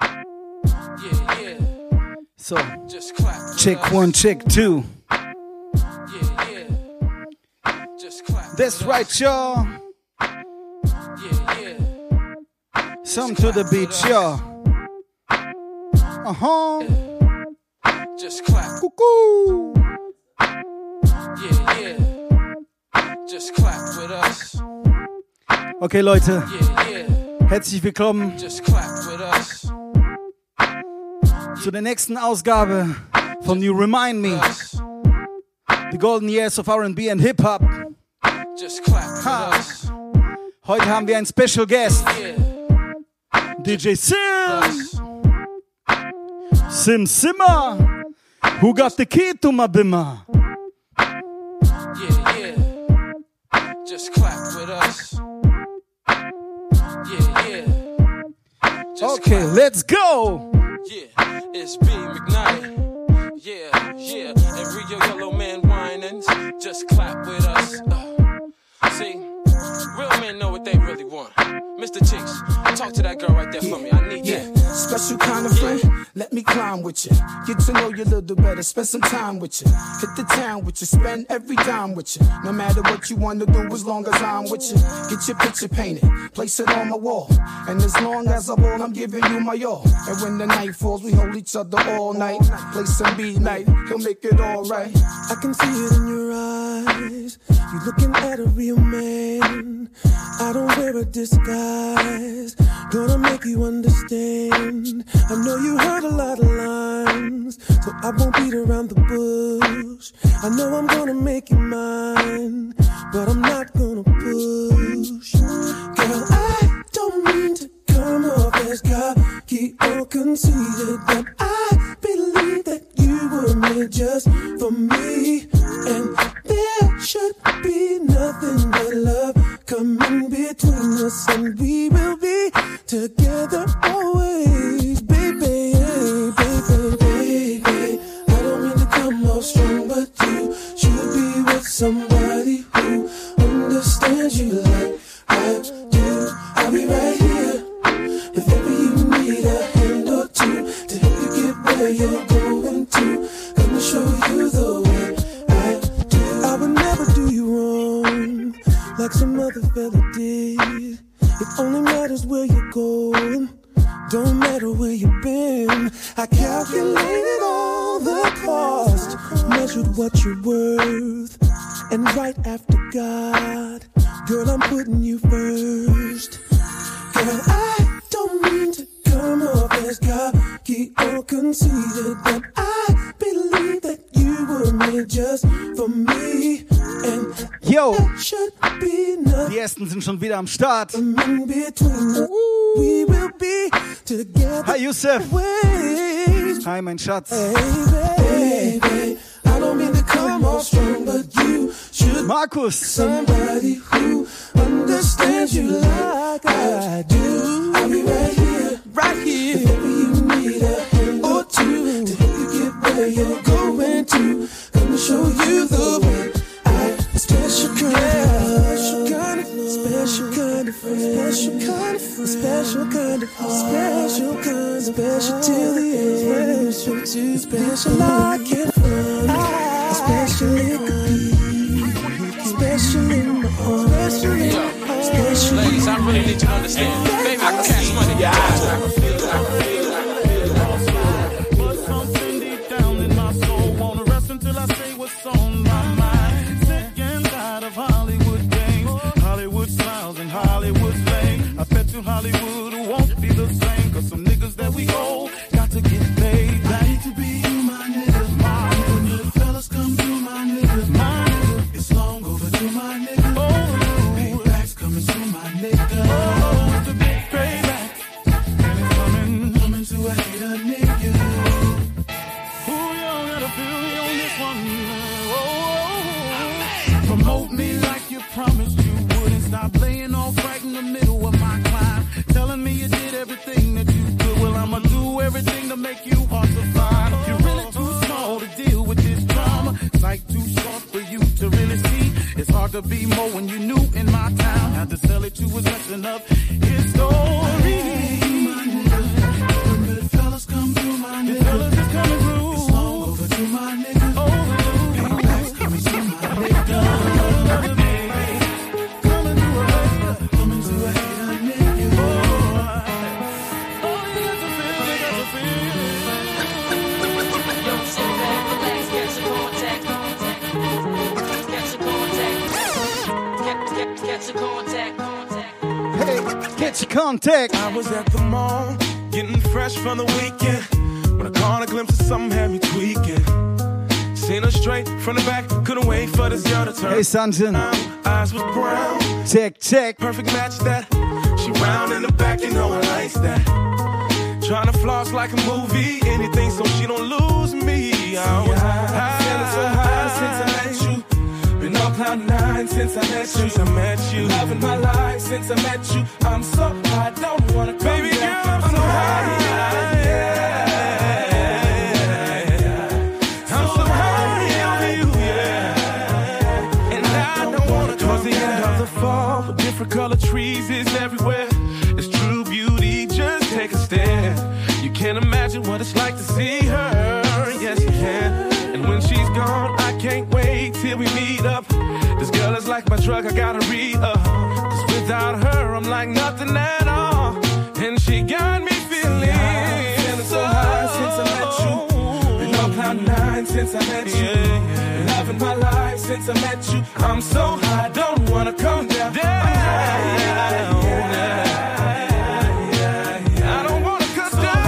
Yeah, yeah. So, Just clap. check one, check two. Yeah, yeah. Just clap. That's right, y'all. Yeah, yeah. Some to the beach, y'all. Uh huh. Just clap. Cuckoo. Yeah, yeah. Just clap with us. Okay, Leute, Yeah, yeah. herzlich willkommen Just clap. Zu der nächsten Ausgabe von You Remind Me. The Golden Years of R&B and Hip Hop. Just clap Ha. Heute haben wir einen Special Guest. DJ Sim. Sim Simmer. Who got the key to my bimmer? Yeah, yeah. Just clap with us. Yeah, yeah. Just Okay, clap. let's go. Yeah, it's B McKnight. Yeah, yeah. And Rio Yellow Man whining. Just clap with us. Uh, see, real men know what they really want. Mr. Cheeks, talk to that girl right there for me. I need Yeah, that. Special kind of friend. Let me climb with you. Get to know you a little better. Spend some time with you. Hit the town with you. Spend every dime with you. No matter what you want to do, as long as I'm with you. Get your picture painted. Place it on my wall. And as long as I ball, I'm giving you my all. And when the night falls, we hold each other all night. Play some B night. He'll make it alright. I can see it in your eyes. You looking at a real man. I don't wear a disguise. Gonna make you understand. I know you heard a lot of lines, so I won't beat around the bush. I know I'm gonna make you mine, but I'm not gonna push. Girl, I don't mean to come off as cocky or conceited, but I believe that were made just for me. And there should be nothing but love coming between us, and we will be together always, baby, baby, baby. I don't mean to come off strong, but you should be with somebody who understands you like I do. I'll be right here if ever you need a hand or two to help you get where you're going show you the way I do. I would never do you wrong like some other fella did. It only matters where you're going. Don't matter where you've been. I calculated all the cost, measured what you're worth, and right after God, girl, I'm putting you first. Girl, I don't mean to come off as cocky or conceited, but I believe that you were made just for me, and Yo, die ersten sind schon wieder am Start. Hi, Yusuf. Hi, mein Schatz. baby. baby. I don't mean to come off strong, but you should Markus. somebody who understands you like I do. I'll be right here, right here. If ever you need a hand or two to help you get where you're going to, gonna show you the way. I special kind special kind special kind of friend, special kind of friend, special kind of, special kind of, special till the end, special to special I can find, special it could be, special in my heart, special in my heart. Ladies, I really need you to understand. Baby, I can catch money. Yeah, I can feel it. I can feel it. Fame. I bet you Hollywood girl to turn. Hey, Sanjin. Eyes was brown, Check, check. perfect match that. She round in the back, you know I likes that. Trying to floss like a movie, anything so she don't lose me. I was feeling so high since I met you. Been on cloud nine since I met you. Since I met you. Loving my life since I met you. I'm so high, don't wanna come Baby down. girl, I'm so high. yeah. The end of the fall, with different color trees is everywhere. It's true beauty, just take a stare. You can't imagine what it's like to see her. Yes, you can. And when she's gone, I can't wait till we meet up. This girl is like my drug, I gotta re up. Cause without her, I'm like nothing at all. And she got me feeling, cloud nine since I met you. Loving my life since I met you. I'm so high, don't wanna come down. I'm high, yeah, yeah. I don't wanna come down.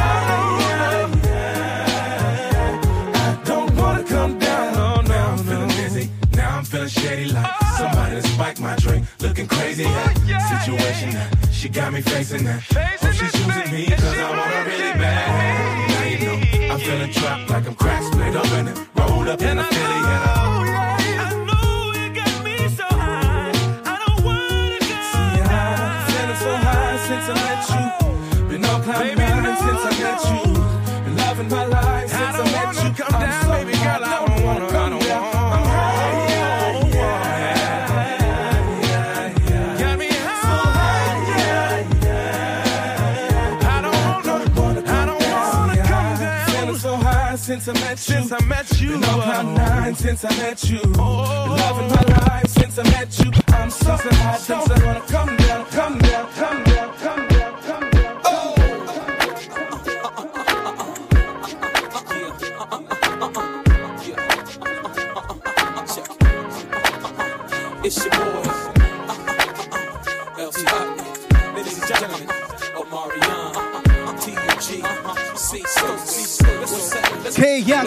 I don't wanna come down. No, no, now I'm feeling dizzy. Now I'm feeling shady like oh. somebody that spiked my drink. Looking crazy. that oh, situation that she got me facing that. Hope oh, she's using me cause I want her really bad. Now you know I'm feeling trapped like I'm cracked, split up in it. Rolled up in a Philly and I Cloud nine since I met you. Been loving my life since I met you. I'm so high, don't wanna come down, come down, come down,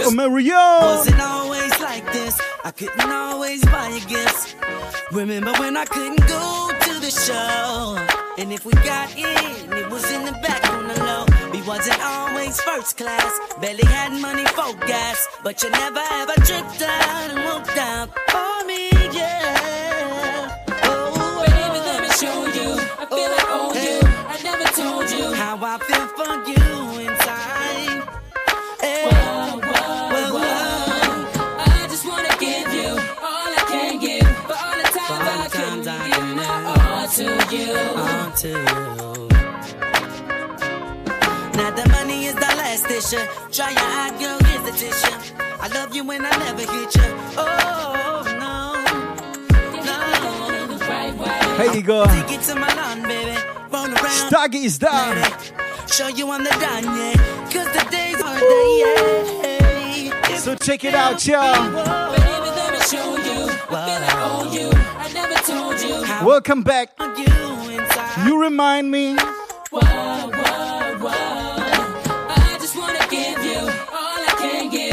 let's go. K Young Let's- Mario. Wasn't always like this. I couldn't always buy you gifts. Remember when I couldn't go to the show? And if we got in, it was in the back on the low. We wasn't always first class. Barely had money for gas. But you never ever tripped out and walked out for me, yeah. Oh, oh Baby, let me show oh, you. I oh, feel like I owe you. I never told you. how I feel for you you. on to you. Now the money is the last issue. Try your eye, girl, here's the tissue. I love you when I never hit you. Oh no, no. Hey Igor. Take it to my lawn, baby. Roll around. Is down. Show you I'm the done, yeah. Cause the days are the yeah. So check it out, y'all. Baby, let me show you. I feel I owe you. I Welcome back. you remind me. Whoa, whoa, whoa. I just wanna give you all I can give.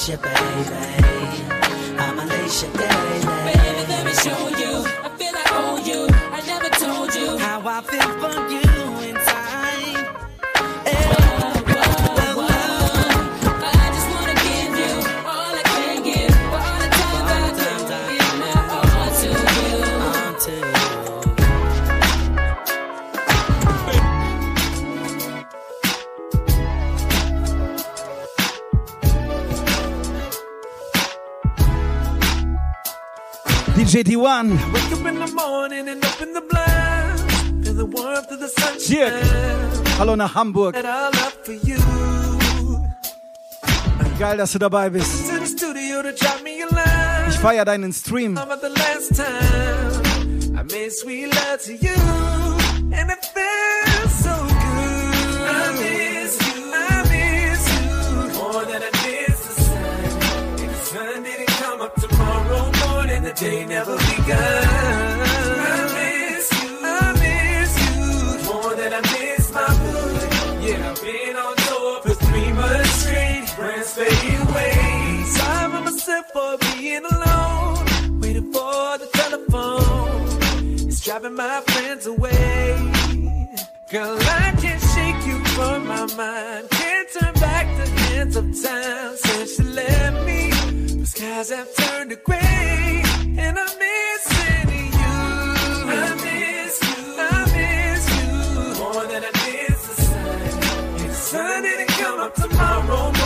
Lace you, baby. I'ma lace you, baby. Baby, let me show you. I feel like I owe you. I never told you. How I feel for you JD1. Wake up in the morning and open the blinds. Feel the warmth of the sunshine. Hallo nach Hamburg. Geil, dass du dabei bist. Ich feier deinen Stream. I love to you, and it day never begun. I miss you, more than I miss my. Yeah, I've been on tour for three months straight. Friends fade away. For being alone, waiting for the telephone. It's driving my friends away. Girl, I can't shake you from my mind. Can't turn back the hands of time since you left me. The skies have turned to gray, and I'm missing you. I miss you, I miss you more than I miss the sun. If the sun didn't come up tomorrow.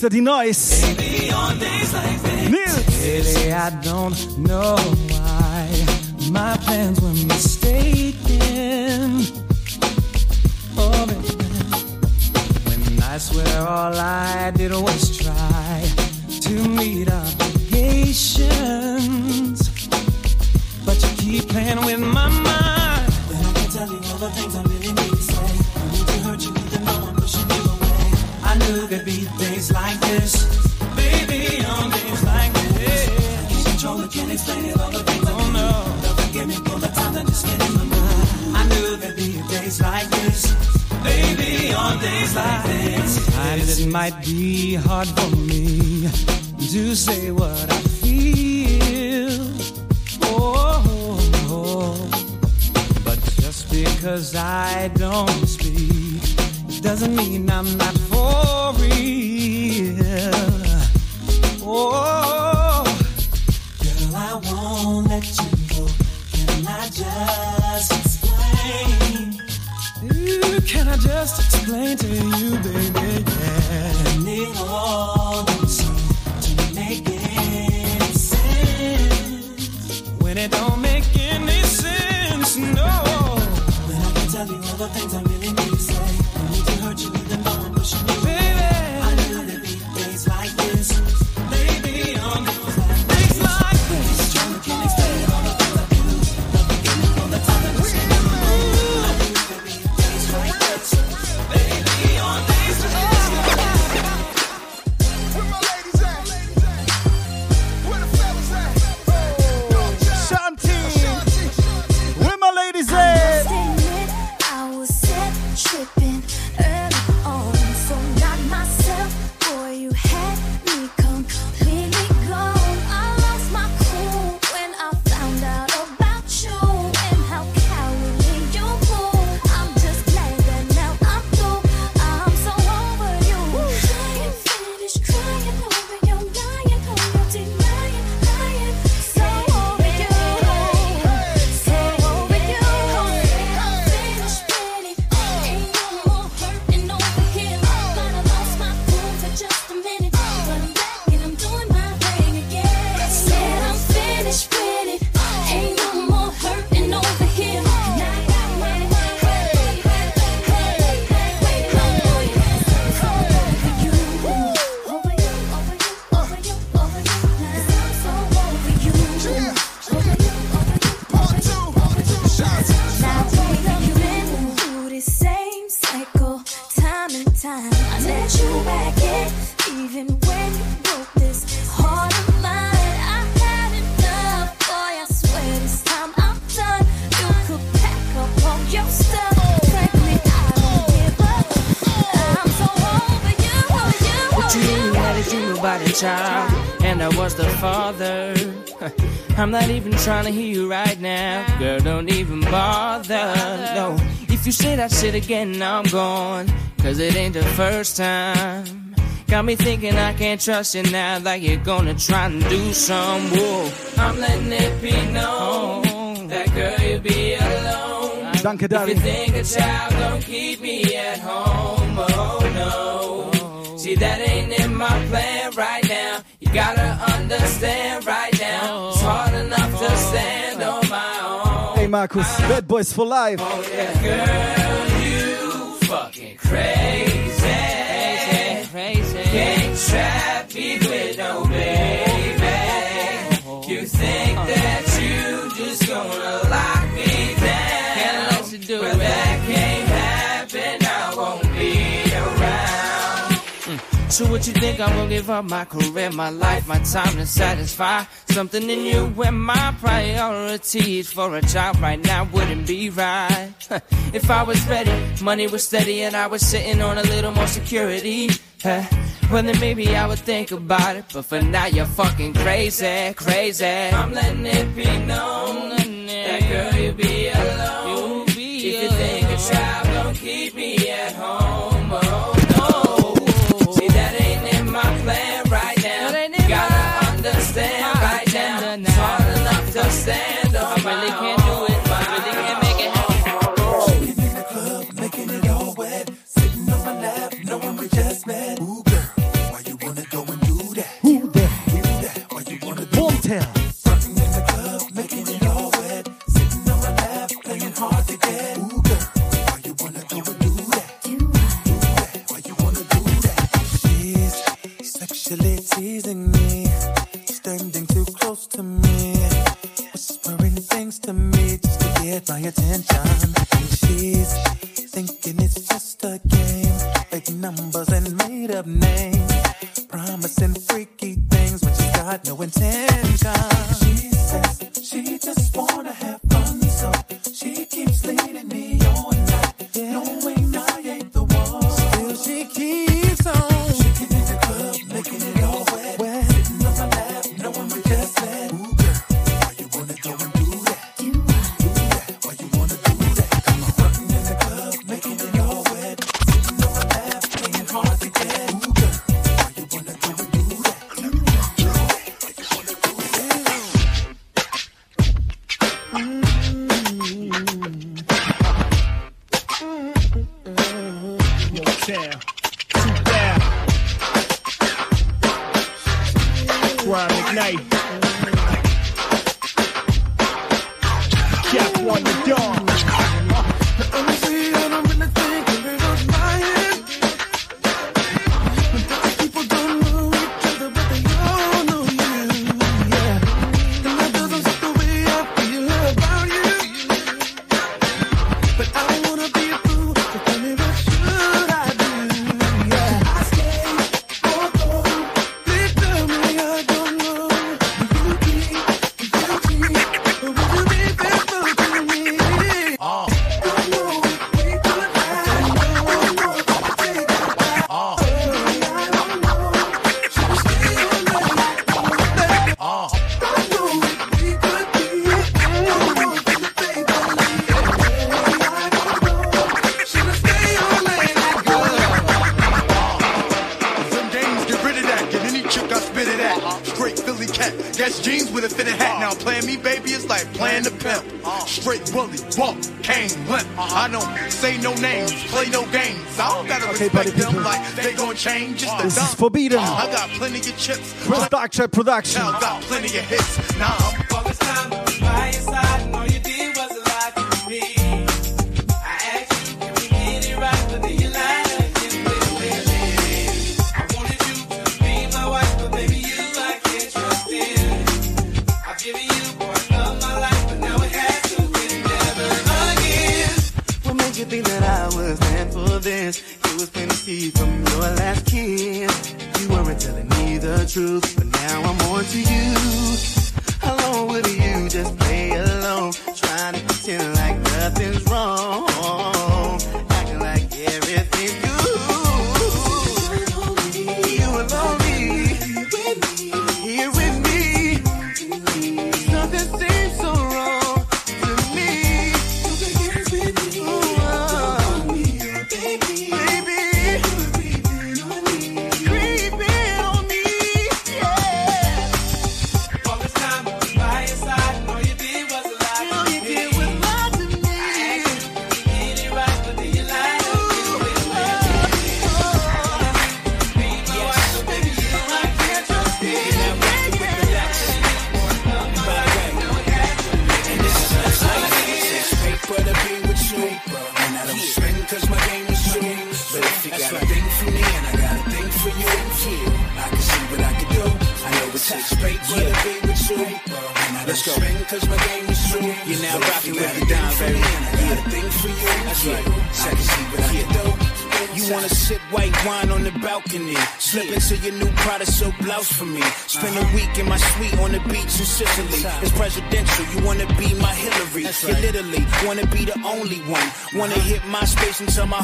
City Noise. Baby, like Nils. Really, I don't know why my plans were mistaken. Oh, when I swear all I did was try to meet up. thinking I'm gone, cause it ain't the first time. Got me thinking I can't trust you now, like you're gonna try and do some. woo. I'm letting it be known that girl, you'll be alone. Danke, if you think a child, don't keep me at home. Oh no, see, that ain't in my plan right now. You gotta understand right now, it's hard enough to stand on my own. Markus. Bad Boys for Life. Oh yeah, girl, you fucking crazy. Crazy, crazy. Can't trap me with no So what you think I'm gonna give up my career, my life, my time to satisfy something in you when my priorities for a job right now wouldn't be right. if I was ready, money was steady and I was sitting on a little more security. Well then maybe I would think about it, but for now you're fucking crazy, crazy. I'm letting it be known that girl you be alone. You be if you alone. think a child. stand on I really can't attention. change. It's the this is forbidden. I got plenty of chips. Chris Dark Production. I got plenty of hits. Now I'm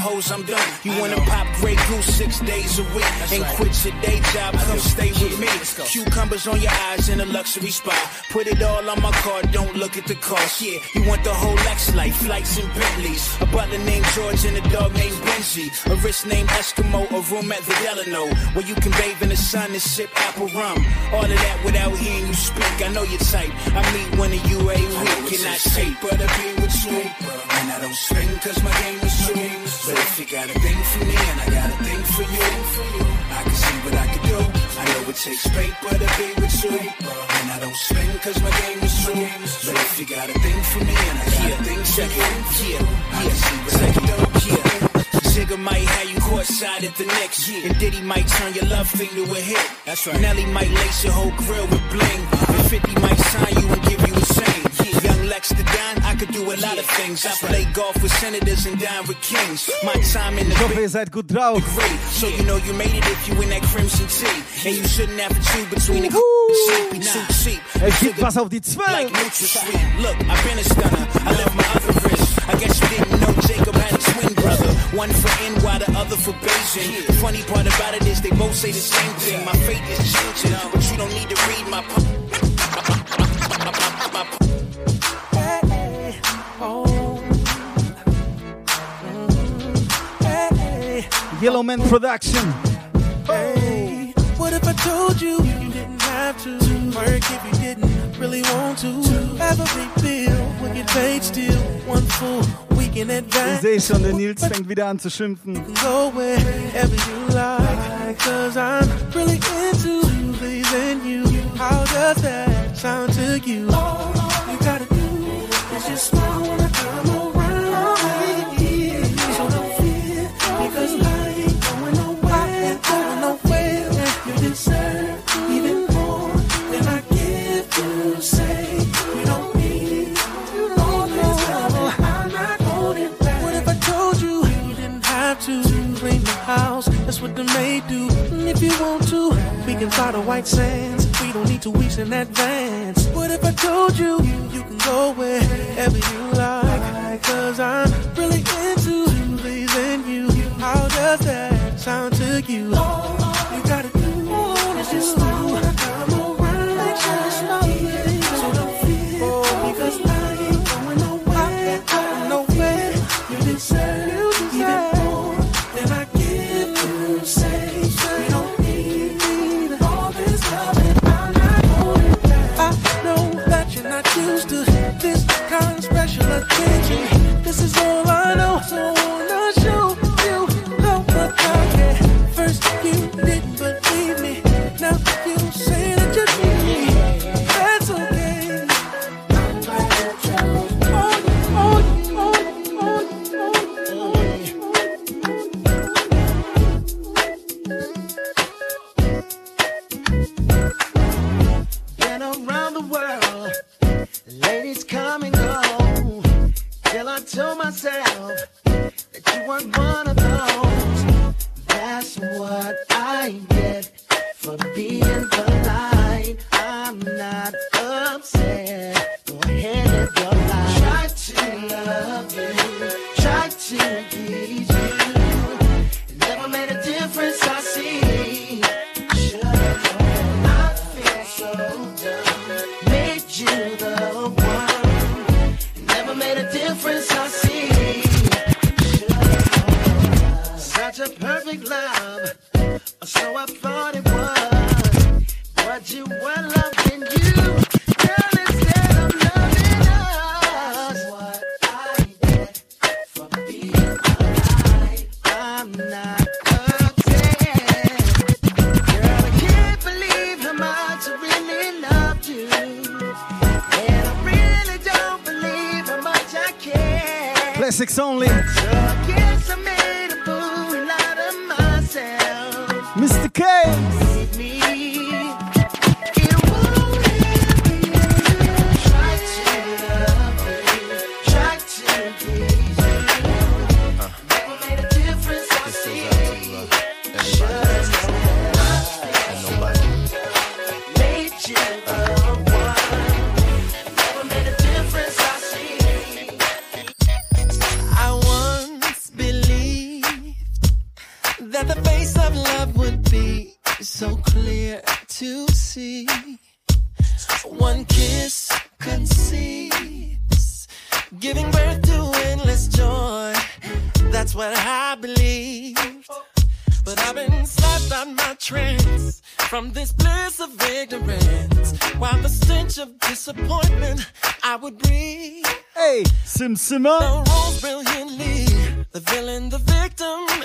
hoes I'm done. You wanna pop Grey Goose six days a week and quit your day job. Come stay with me. Cucumbers on your eyes in a luxury spot. Put it all on my card. Don't look at the cost. Yeah, you want the whole Lex life, flights and Bentleys. A butler named George and a dog named Benji. A wrist named Eskimo. A room at the Delano where you can bathe in the sun and sip apple rum. All of that without hearing you speak. I know your type. I meet one of you a week and I say, brother, be with you. And I don't swing cause my game is true. But if you got a thing for me and I got a thing for you, I can see what I can do. I know it takes paper to be with you. And I don't swing cause my game is true. But if you got a thing for me and I got a thing for you, yeah, I can see what I can do. Yeah. Jigga might have you caught side at the next. Knicks. And Diddy might turn your love thing to a hit. That's right. Nelly might lace your whole grill with bling. And 50 might sign you things. I play golf with senators and dine with kings. My time in the ihr seid gut drauf. great. So you know you made it if you in that crimson tea. And you shouldn't have to choose between the sleepy too cheap. Es gibt was auf die Like 12. NutraSweet. Look, I've been a stunner. I left my other wrist. I guess you didn't know Jacob had a twin brother. One for NY, the other for Beijing. The funny part about it is they both say the same thing. My fate is changing, but you don't need to read my. Yellow Man Production. Hey, what if I told you you didn't have to work if you didn't really want to? Every bill will get paid still one full week in Ich sehe schon, der Nils fängt wieder an zu schimpfen. Go wherever you like, cause I'm really into pleasing you. How does that sound to you? All you gotta do is just smile when I come around. So don't fear, because I Maid do. And if you want to, we can fly to white sands. We don't need two weeks in advance. What if I told you you can go wherever you like? Cause I'm really into pleasing you. How does that sound to you? So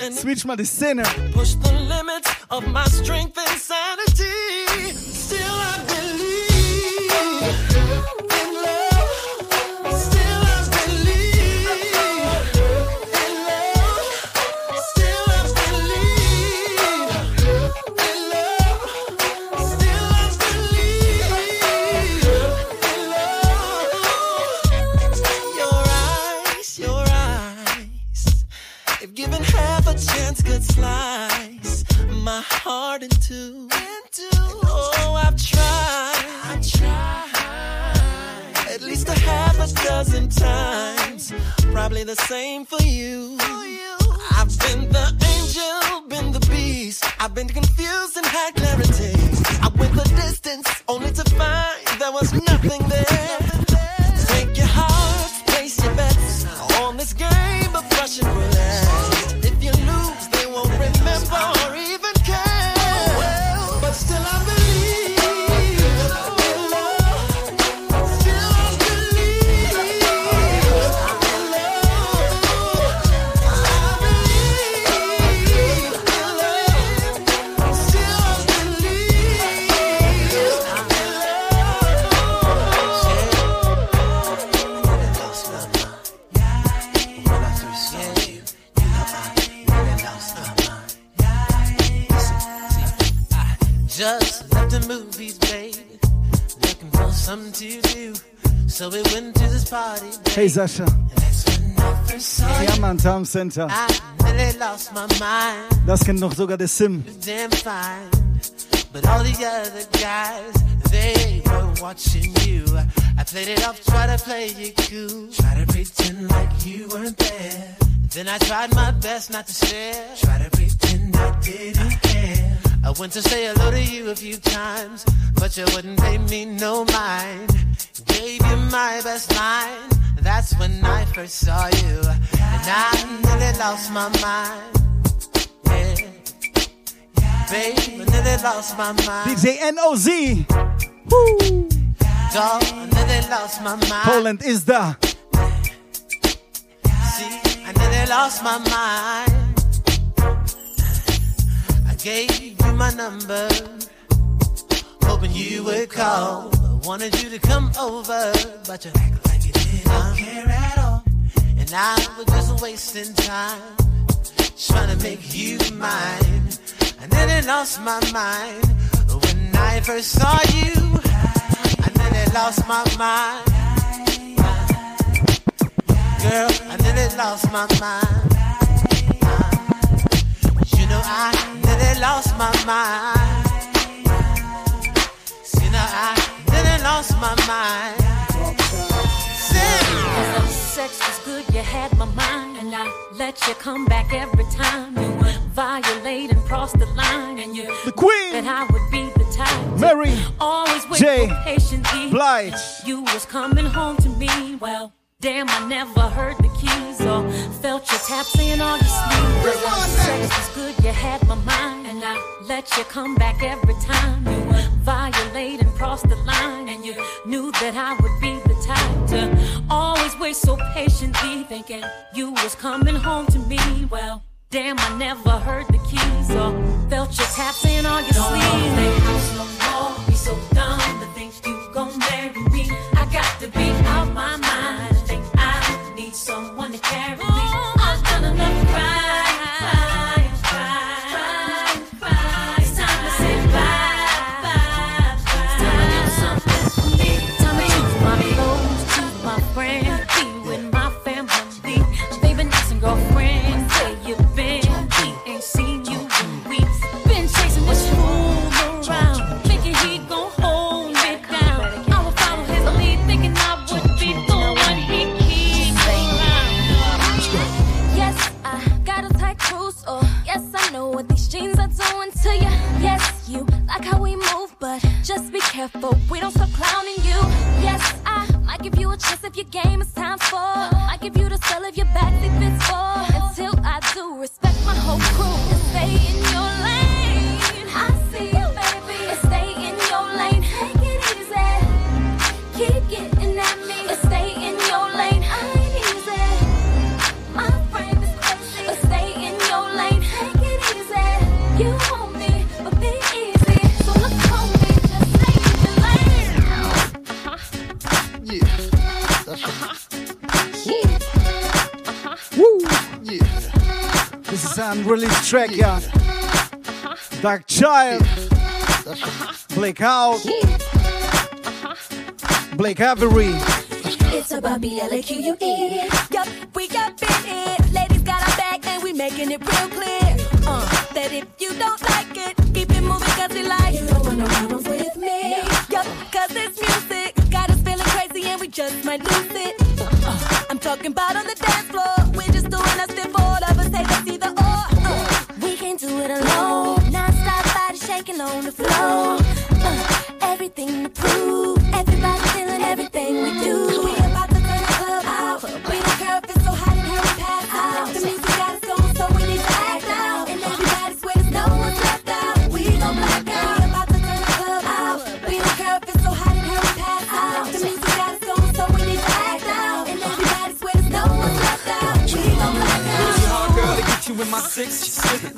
and Switch mal die Szene. push the I've been confused and had clarity. Hey saw you, Diamant Town Center. I nearly lost my mind. Das kennt noch sogar der Sim. But all the other guys, they were watching you. I played it off, try to play it cool. Try to pretend like you weren't there. Then I tried my best not to stare. Try to pretend I didn't care. I went to say hello to you a few times, but you wouldn't pay me no mind. Gave you my best line. That's when I first saw you, and I nearly lost my mind. Yeah. Babe, I nearly lost my mind. DJ NOZ. Dog, I nearly lost my mind. Poland is da. See, I nearly lost my mind. I gave you my number, hoping you would call. I wanted you to come over, but you you didn't care at all. And I was just wasting time, trying to make you mine. and I nearly lost my mind when I first saw you. and I nearly lost my mind. Girl, I nearly lost my mind. You know I nearly lost my mind. See now I nearly lost my mind. Cause the sex was good, you had my mind, and I let you come back every time you violate and cross the line, and you The Queen. that I would be the type Mary always wait J. patiently. Blige. You was coming home to me, well. Damn, I never heard the keys or felt your tap saying on your the sex was good, you had my mind, and I let you come back every time you violate and cross the line, and you knew that I would be the to always wait so patiently, thinking you was coming home to me. Well, damn, I never heard the keys or felt your taps in on your sleeve. Don't house no more, be so dumb to think you gon' marry me. I got to be out my mind. Think I need someone to carry But just be careful, we don't stop clowning you. Yes, I might give you a chance if your game is time for. Might give you the spell if your backseat fits for. Unreleased track, yeah. Darkchild. Blake Out. Blake Avery. It's about B-L-A-Q-U-E. Yup, we got it. Ladies got our back and we making it real clear. Uh, that if you don't like it, keep it moving cause you like You don't want no problems with me. Yup, cause it's music. Got us feeling crazy and we just might lose it. Uh, I'm talking about on the dance floor.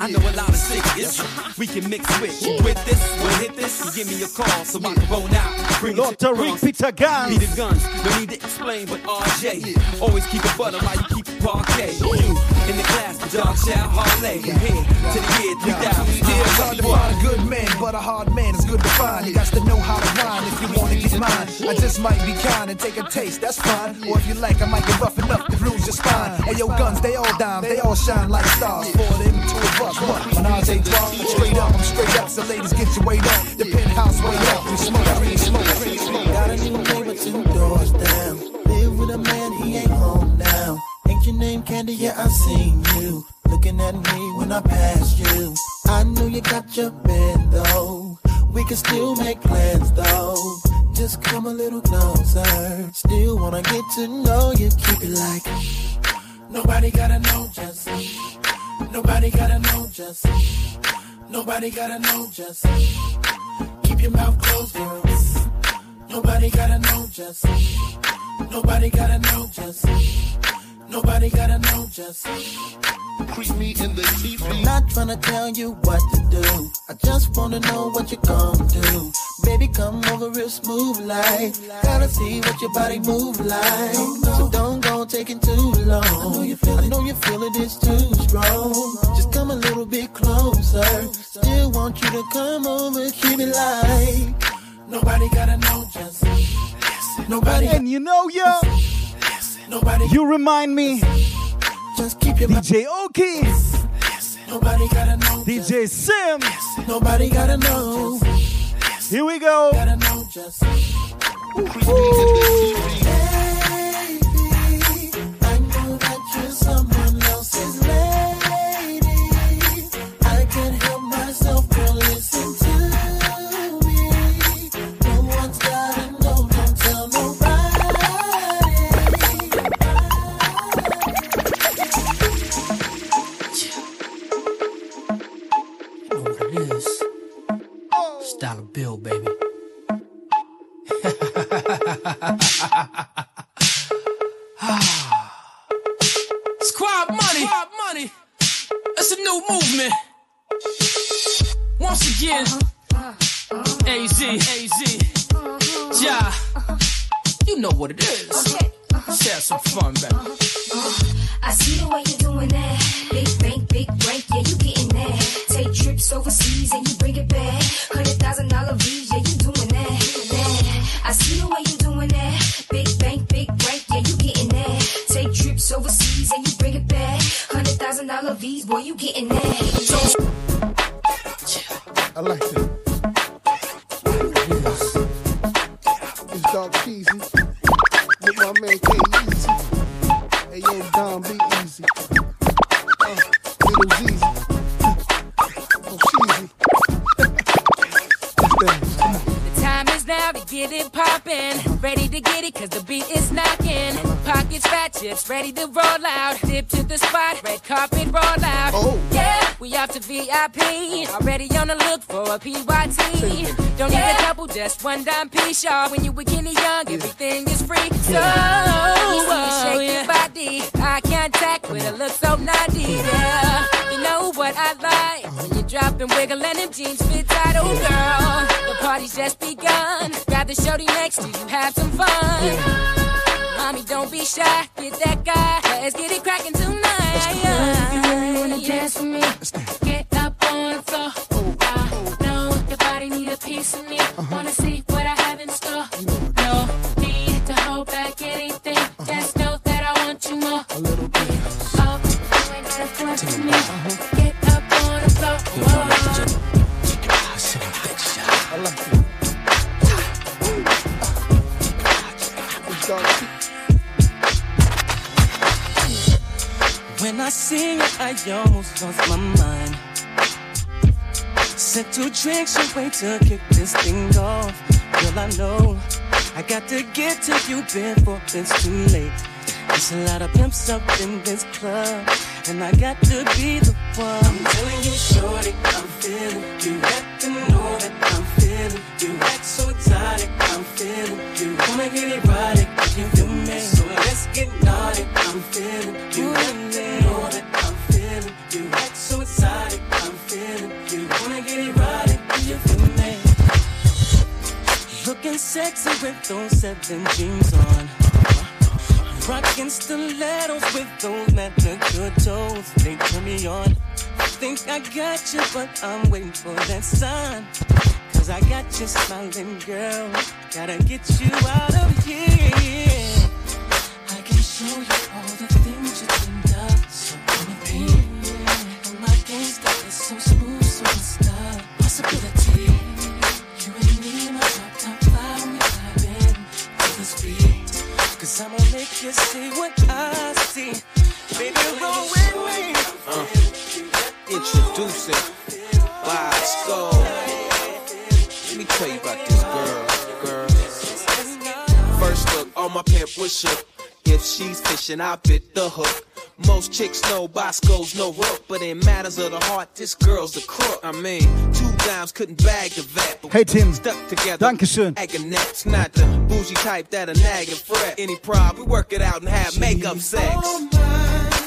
I know a lot of six. We can mix with with this. We'll hit this. You give me a call so I can roll out. Bring Lord Tariq Peter Gunz. Need the guns. No need to explain, but RJ always keep it butter while you keep it parquet. You in the class, the dog shout Harley. From here to the year 3000. Yeah, it's hard to find a good man, but a hard man is good to find. You got to know how to rhyme if you want to get mine. I just might be kind and take a taste, that's fine. Or if you like, I might get rough enough to bruise your spine. And your guns, they all dime, they all shine like stars. Four them, two of us, what? When I say drop, straight up, I'm straight up. So ladies, get your weight up. The penthouse way up. We smoke green, smoke green, smoke. Got a new neighbor two doors down. Live with a man, he ain't home Your name Candy? Yeah, I seen you. Looking at me when I passed you. I know you got your man though. We can still make plans though. Just come a little closer. Still wanna get to know you. Keep it like shh. Nobody gotta know just shh. Nobody gotta know just shh. Nobody gotta know just shh. Keep your mouth closed, girl. Nobody gotta know just. Nobody gotta know just. Nobody gotta know just. Creep me in the teeth. I'm not trying to tell you what to do. I just wanna know what you're gonna do. Baby, come over real smooth like. Gotta see what your body move like. So don't go taking too long. I know you feel it. I know you feel it is too strong. Just come a little bit closer. Still want you to come over, keep it like. Nobody gotta know just. Nobody. And you know, yo, Nobody. you remind me. Just keep your DJ Oki, Nobody gotta know. DJ Sim. Nobody gotta know. Here we go. Gotta know just. I baby. Squad money. Squad money. It's a new movement. Once again, AZ, AZ, Ja. You know what it is. Let's have some fun, baby. I see the way you're doing that. The look for a PYT. Don't need a couple, just one dime piece, y'all. When you bikini young, everything is free. So, uh, Yeah. shake your body. Eye contact with a look so naughty. Yeah, you know what I like when you drop and wiggle and them jeans fit tight. Oh, girl, the party's just begun. Grab the shorty next to you, have some fun. Mommy, don't be shy, get that guy. Let's get it cracking tonight. If You really wanna dance with me? Piece of me. Wanna see two drinks away to kick this thing off. Girl, I know I got to get to you before it's too late. There's a lot of pimps up in this club, and I got to be the one. I'm telling you, shorty, I'm feeling you. Got to know that I'm feeling you. Act so exotic, I'm feeling you. Wanna get erotic, you feel me? So let's get naughty, I'm feeling you. Got to know that I'm feeling you. Looking sexy with those seven jeans on. Rocking stilettos with those manicure toes. They turn me on. Think I got you, but I'm waiting for that sign. Cause I got you smiling, girl. Gotta get you out of here. I can show you all the things you dreamed of. So repeat. And my gangsta is so smooth, so style. Cause I'ma make you see what I see. Baby, roll with me. Uh, introducing Bosco. Let me tell you about this girl, girl. First look, all my pimp was shook. If she's fishing, I bit the hook. Most chicks know Bosco's no rook, but in matters of the heart, this girl's a crook. I mean, two dimes couldn't bag the vet, but Hey, Tim. stuck together. Dankeschön. Next, not the bougie type that a nag and fret. Any problem, we work it out and have makeup sex.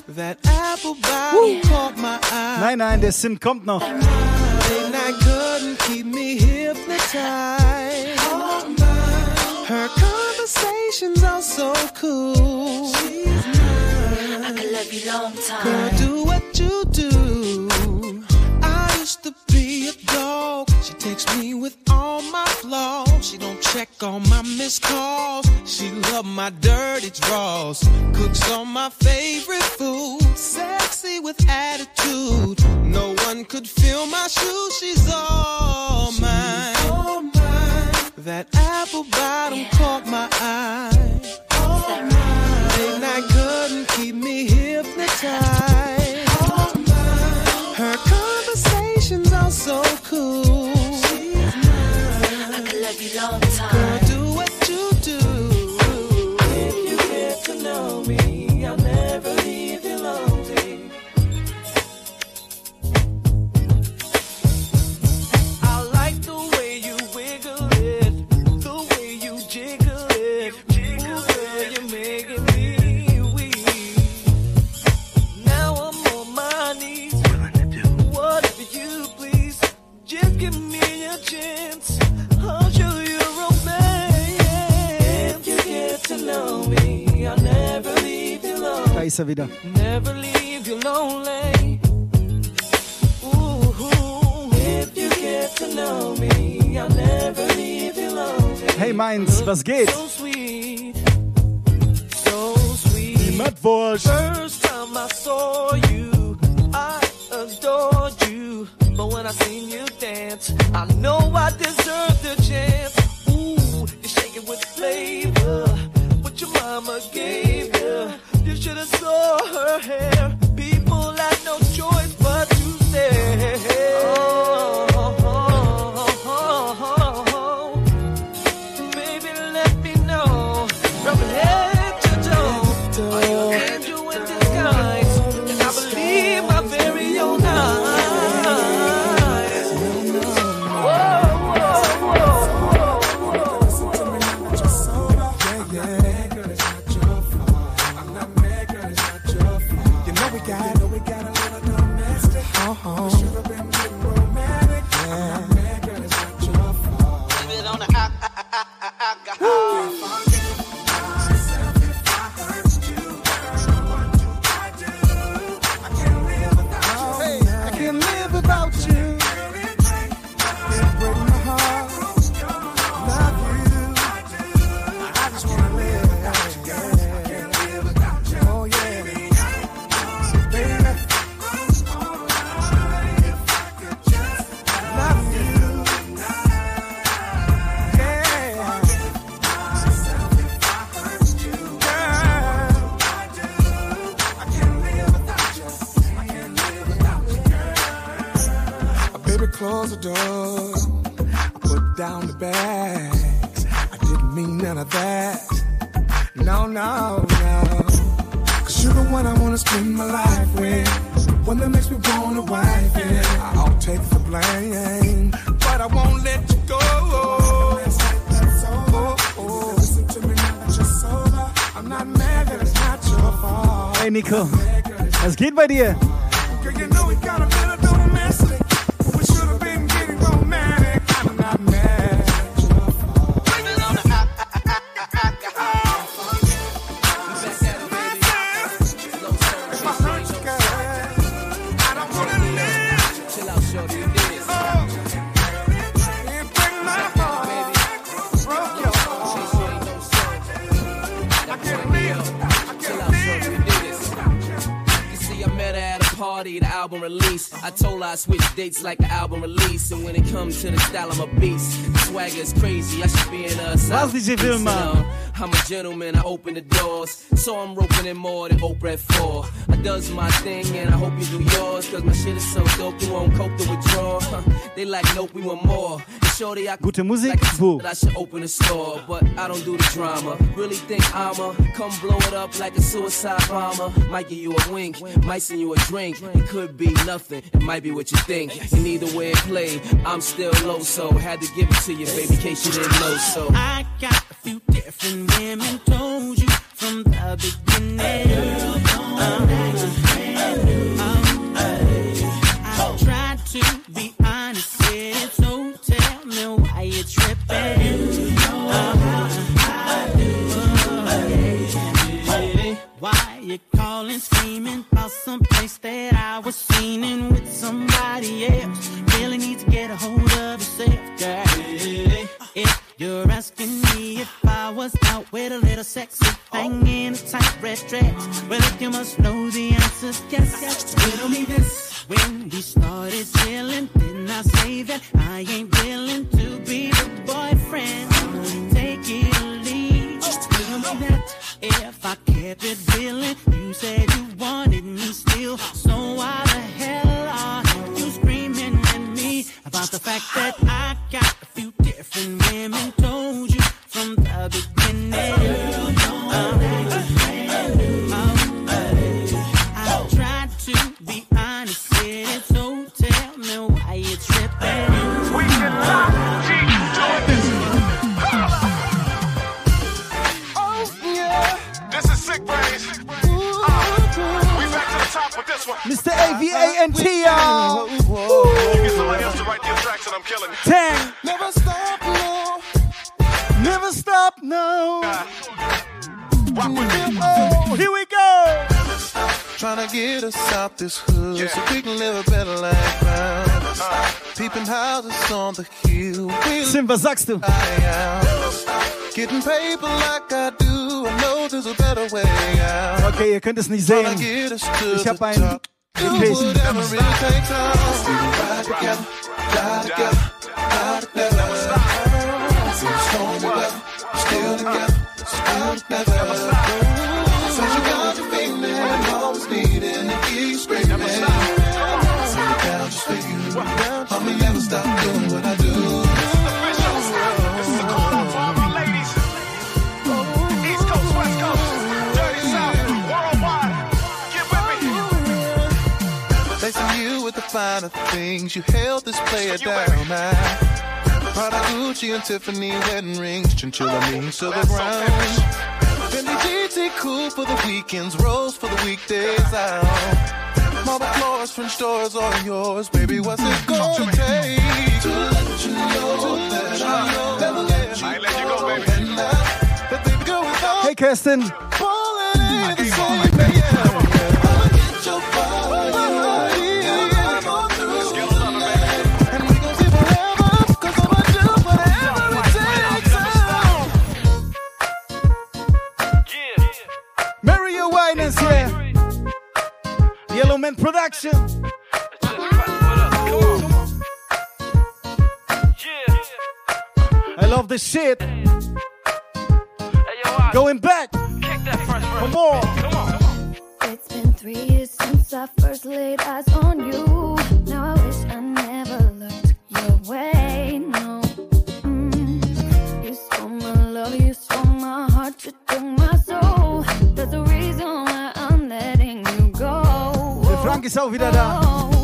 That apple bottom caught my eye. Nein, nein, der Sim kommt noch. Late night couldn't keep me hypnotized. Her conversations are so cool. I could love you long time. Girl, do what you do. I used to be a dog. She takes me with all my flaws. She don't check on my missed calls. She love my dirty draws. Cooks on my favorite food. Sexy with attitude. No one could fill my shoes. She's all lonely. Da ist er wieder. Never leave you lonely. Ooh, if you get to know me, I'll never leave you lonely. Hey Mainz, was geht? Switch dates like the album release. And when it comes to the style, I'm a beast. The swagger is crazy, I should be in a Was DJ Wilma? I'm a gentleman, I open the doors. So I'm roping in more than Oprah at four. I does my thing and I hope you do yours. Cause my shit is so dope, you won't cope to withdraw. Huh, They like, nope, we want more. And Shorty, I Gute Musik? Wo? I should open a store, but I don't do the drama. Really think I'ma come blow it up like a suicide bomber. Might give you a wink, might send you a drink. It could be nothing, it might be what you think. And either way it play, I'm still low, so had to give it to you, baby, in case you didn't know. So I got a few different women, told you from the beginning. Um, I sexy thing in a tight red dress, well, if you must know way out. Okay, ihr könnt es nicht sehen. Ich habe ein Do whatever it takes things you held this player down. man. Prada, Gucci, and Tiffany wedding rings, chinchilla GT cool for the weekends, rose for the weekdays out. Marble floors, French doors, all yours, baby. What's it gonna take to let you know that I? Uh, hey, Kirsten. Ballin' the same, yeah. Production. I love this shit. Going back. Come on. It's been three years since I first laid eyes on you. Now I wish I never looked your way. No. Mm. You stole my love, you stole my heart, you took my soul. That's the reason. Frank Salvidadá.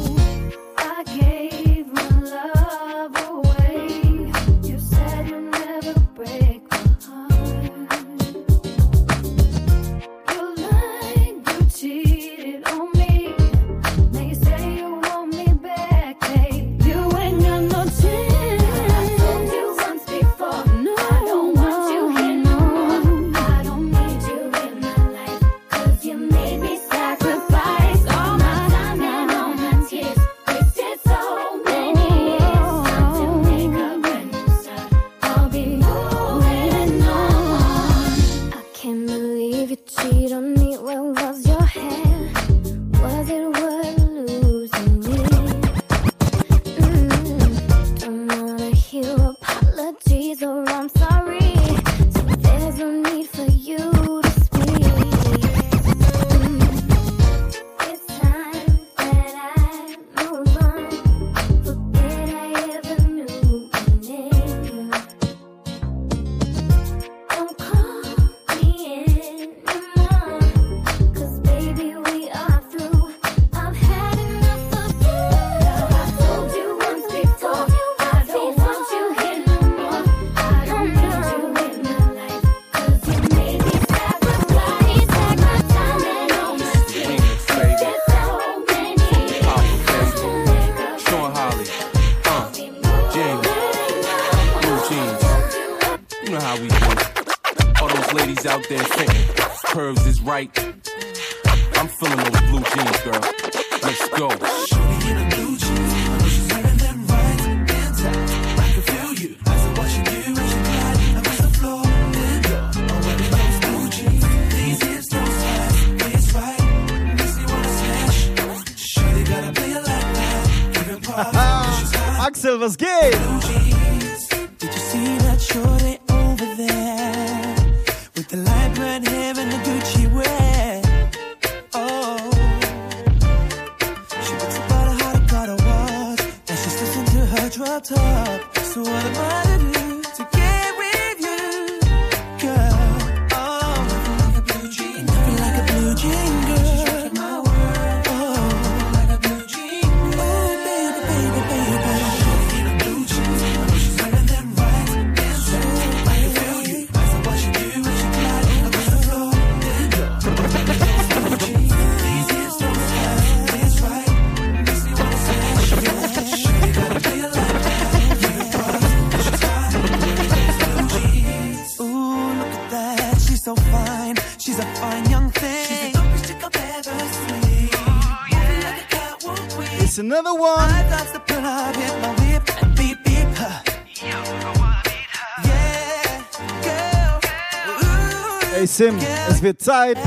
Sim, es wird Zeit.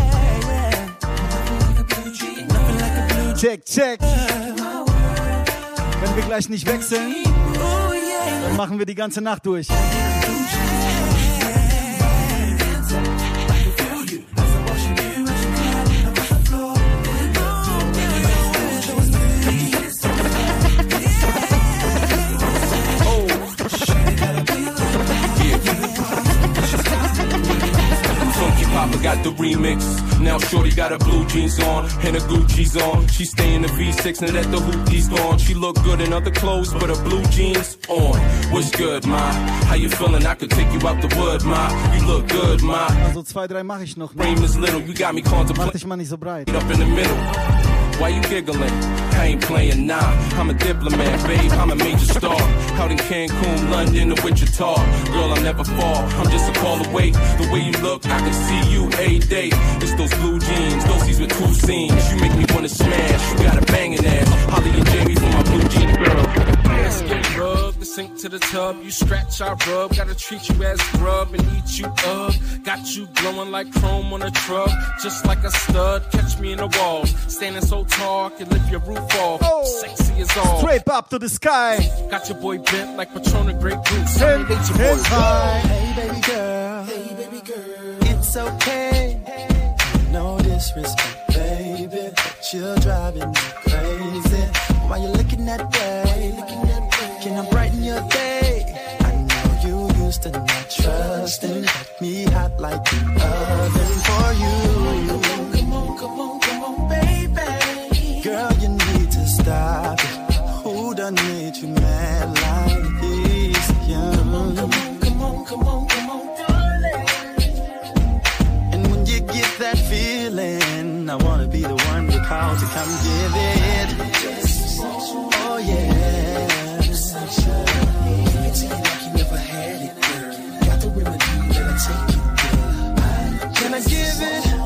Check, check. Wenn wir gleich nicht wechseln, dann machen wir die ganze Nacht durch. remix. Now Shorty got her blue jeans on and her Gucci's on. She stay in the V6 and let the hoopties gone. She look good in other clothes, but her blue jeans on. What's good, ma? How you feeling? I could take you out the wood, ma. You look good, ma. Also zwei, drei mach ich noch. Frame is little, you got me contemplating. Mach dich mal nicht so breit. Up in the middle. Why you giggling? I ain't playing nah. I'm a diplomat, babe. I'm a major star. Out in Cancun, London, or Wichita. Girl, I'll never fall. I'm just a call away. The way you look, I can see you a day. It's those blue jeans, those with two seams. You make me wanna smash. You got a banging ass. Holly and Jamie for my blue jean girl. Sink to the tub. You scratch, I rub. Gotta treat you as grub and eat you up. Got you glowing like chrome on a truck. Just like a stud. Catch me in the walls. Standing so tall, I can lift your roof off. Oh. Sexy as all. Straight up to the sky. Got your boy bent like Patrona Grey Goose. Hey, Hey, your hey, hi. Hey, baby girl. Hey, baby girl. It's okay. No disrespect, baby. But you're driving me crazy. Why you looking that way? Used to not trusting. Got me hot like the oven for you. Come on, come on, come on, baby. Girl, you need to stop it. Who done made you mad like this? Yeah. Come on, come on, come on, come on, come on, darling. And when you get that feeling, I wanna be the one you call to come give it. Can I give it?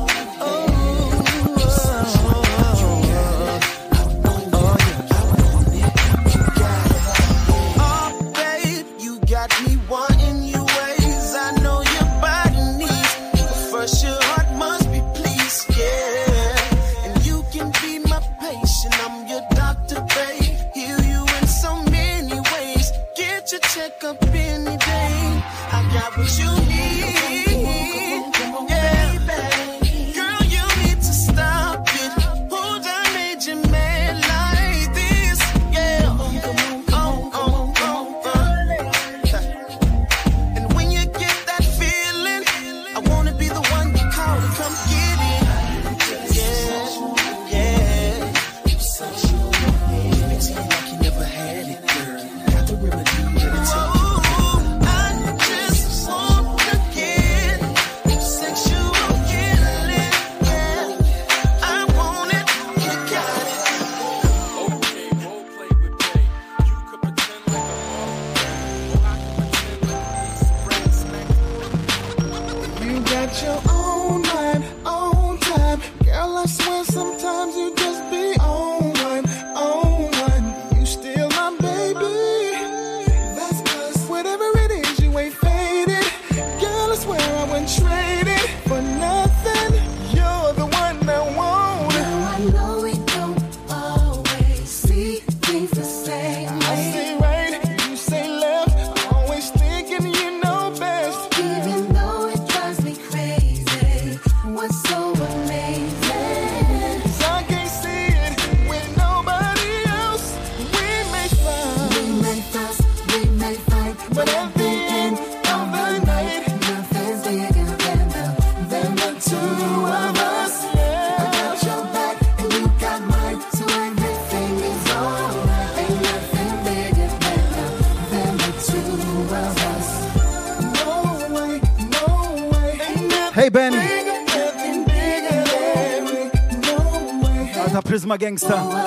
Gangster.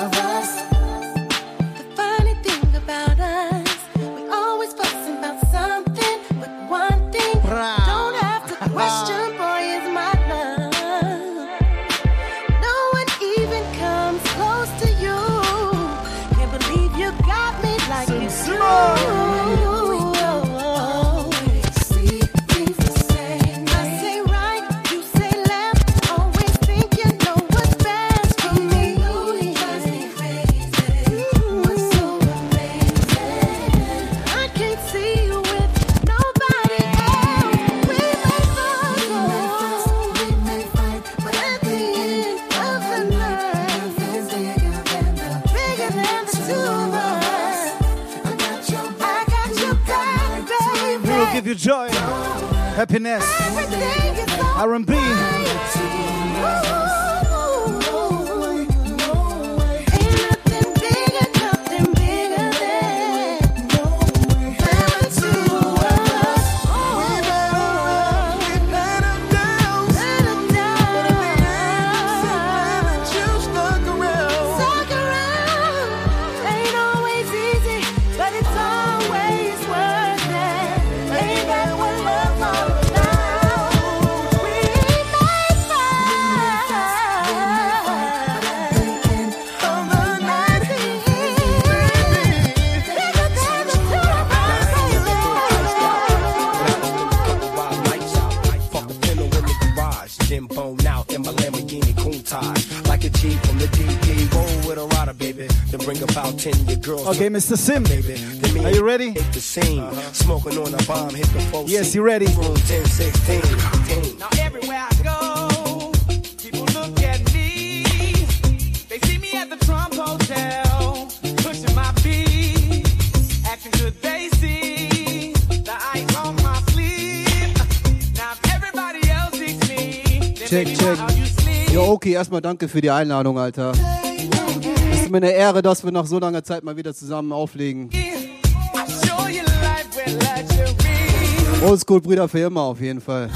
Happiness, R&B. Okay, Mr. Sim, Then me are you ready? Hit the scene. Uh-huh. Smoking on a bomb, hit the four Yes, you ready? Room 10, 16. 10. Now everywhere I go, people look at me. They see me at the Trump Hotel, pushing my beat, acting good. They see the ice on my sleeve. Now if everybody else sees me, Check, check. why are you sleep? Jo, okay, erstmal danke für die Einladung, Alter. Es ist mir eine Ehre, dass wir nach so langer Zeit mal wieder zusammen auflegen. Oldschool Brüder für immer auf jeden Fall.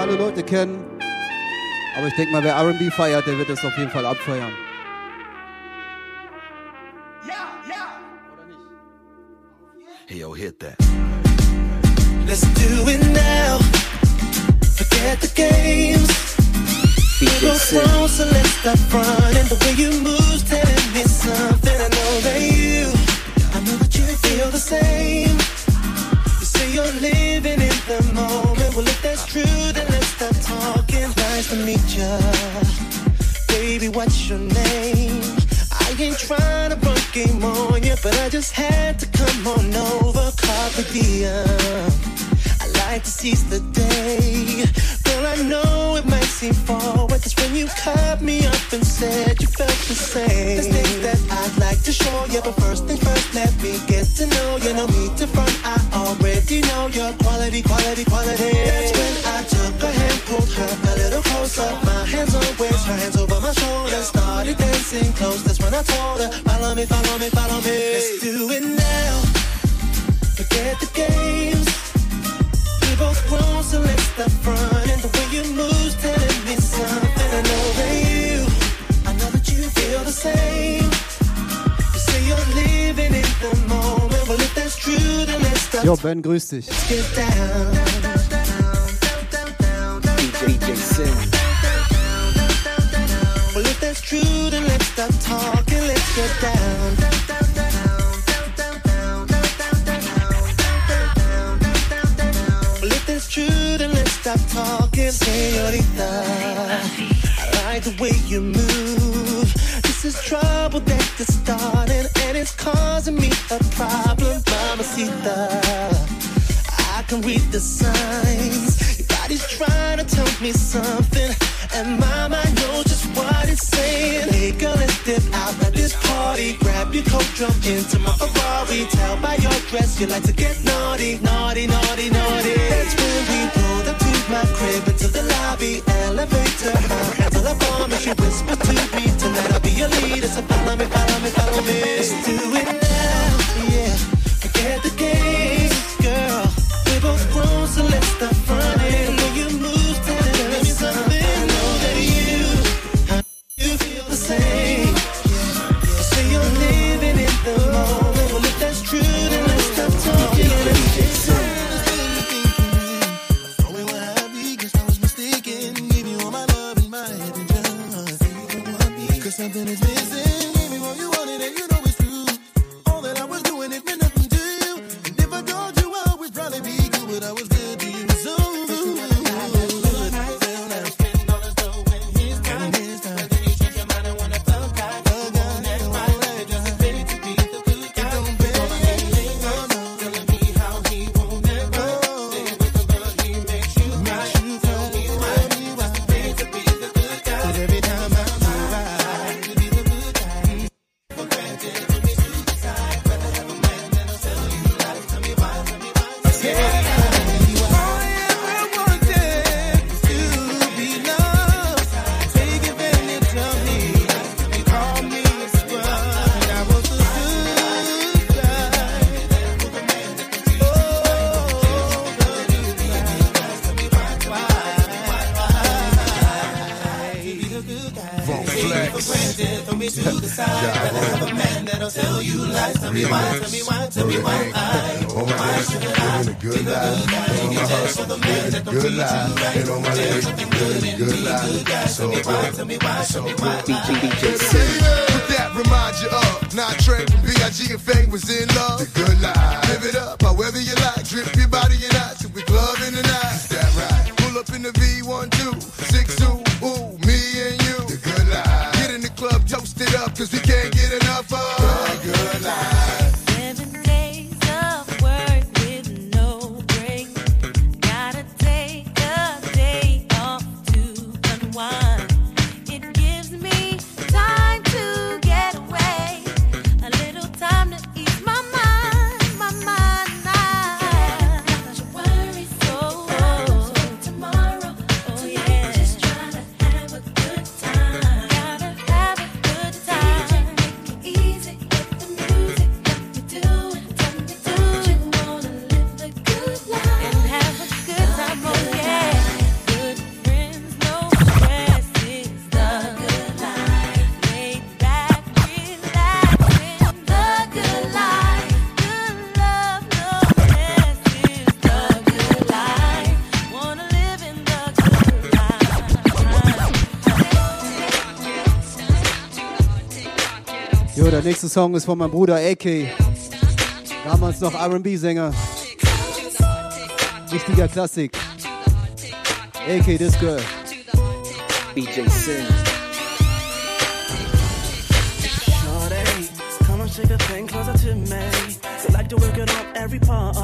Alle Leute kennen. Aber ich denke mal, wer RB feiert, der wird das auf jeden Fall abfeiern. To meet ya. Baby, what's your name? I ain't trying to run game on you, but I just had to come on over. Carpe diem. I like to seize the day. Girl, I know it might seem forward. Cause when you cut me up and said you felt the same. There's things that I'd like to show you. But first things first, let me get to know you. No need to front, I already know your quality, quality, quality. Close. That's when I told her, follow me, follow me, follow me. Let's do it now. Forget the games. We both grown, so let's stop running. The way you telling me something. I know that you, I know that you feel the same. You say you're living in the moment. Well, if that's true, then let's stop. Jo, Ben, grüß dich. Get down. señorita. I like the way you move. This is trouble that gets started, and it's causing me a problem, mamacita. I can read the signs. Your body's trying to tell me something, and my mind knows just what it's saying. Hey, girl, let's dip out at this party. Grab your coat, jump into my Ferrari. Tell by your dress you like to get naughty, naughty, naughty, naughty. That's when we pull the my crib into the lobby elevator high. Until I promise she whispers to me tonight I'll be your leader, so follow me, follow me, follow me. nächste Song ist von meinem Bruder AK. Damals noch RB-Sänger. Richtiger Klassik. AK This Girl. BJ Sims. Shawty, come and shake a thing closer to me. You like to work it on every part.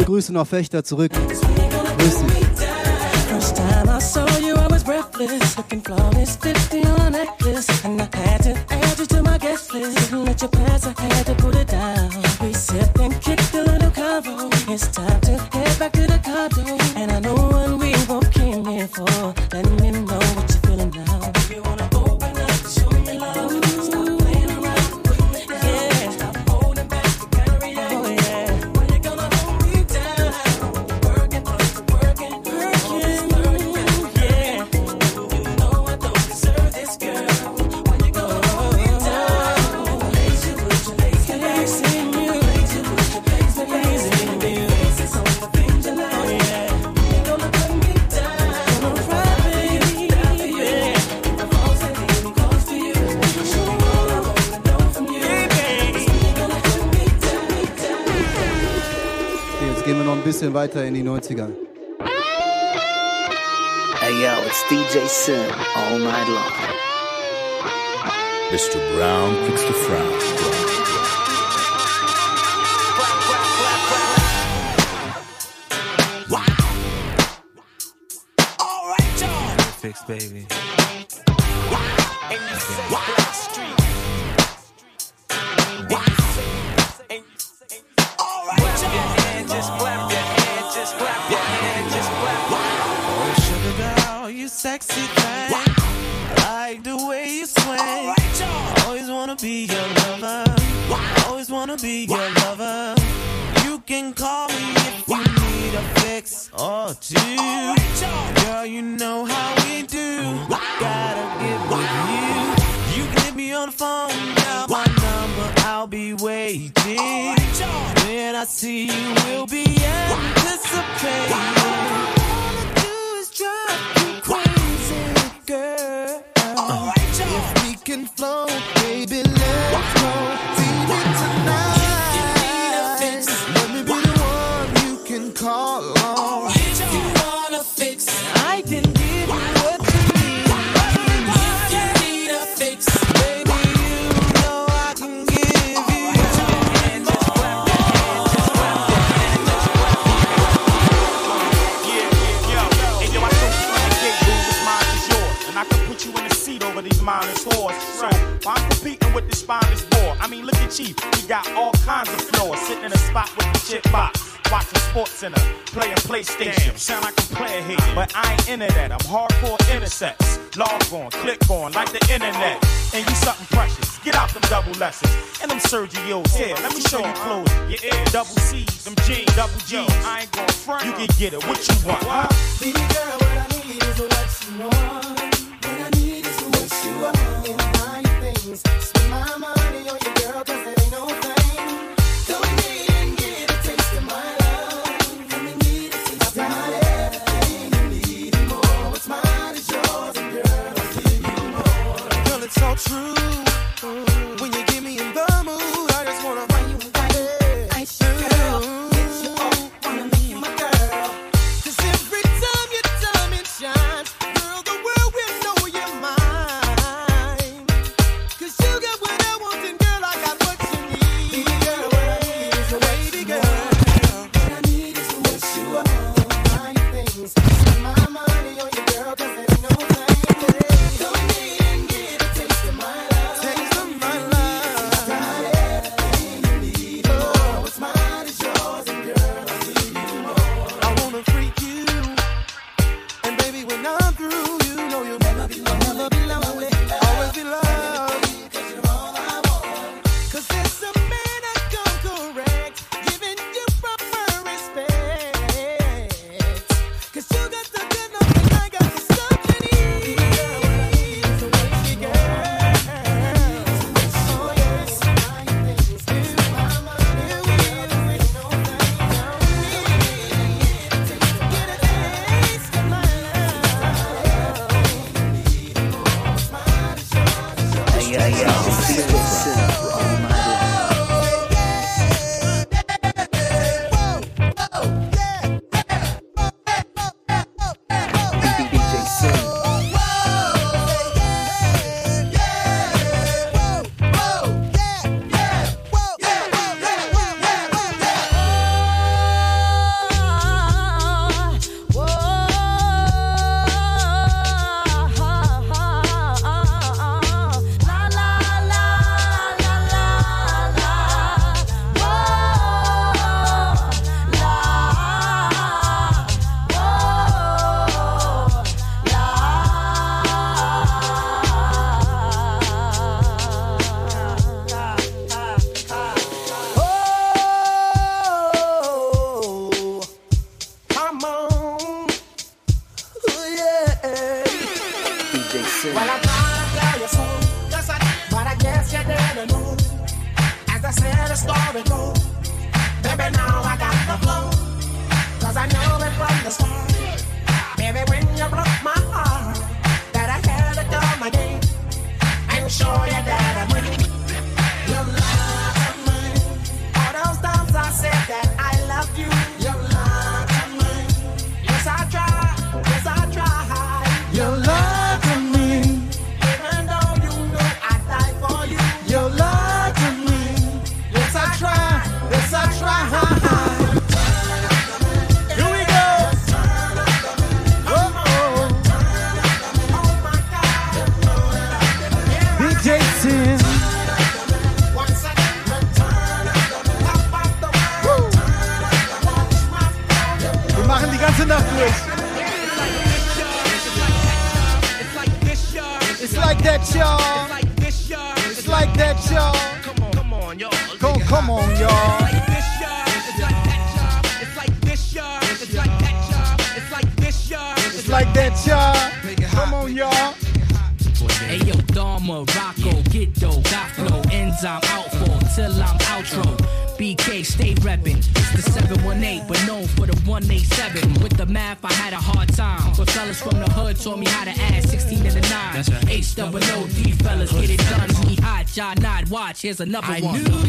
Liebe Grüße nach Fechter zurück. Grüß dich. gehen wir noch ein bisschen weiter in die 90er. Hey yo, it's DJ Sin all night long. Mr. Brown picks the frown. Fix, baby. here's another I one. Knew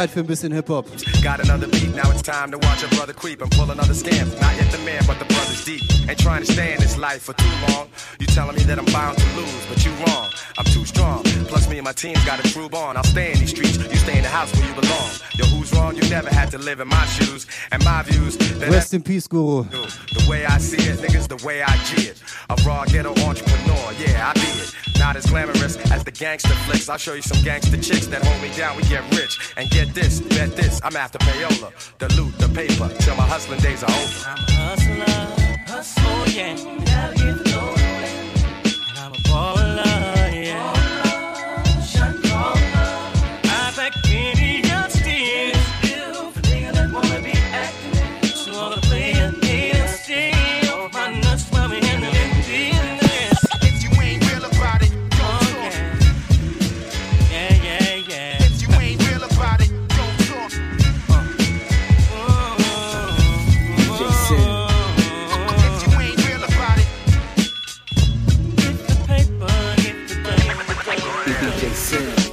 Zeit für ein bisschen Hip-Hop. Got another beat, now it's time to watch a brother creep and pull another scam. Not yet the man, but the brother's deep. Ain't trying to stay in this life for too long. You telling me that I'm bound to lose, but you wrong. I'm too strong. Plus me and my team's got a true bond. I'll stay in these streets, you stay in the house where you belong. Yo, who's wrong? You never had to live in my shoes and my views. Rest in peace, Guru. The way I see it, niggas, the way I see it. A raw ghetto entrepreneur, yeah, I not as glamorous as the gangster flicks. I'll show you some gangster chicks that hold me down. We get rich and get this, bet this. I'm after payola, the loot, the paper, till my hustling days are over. I'm a hustler, hustler, oh yeah.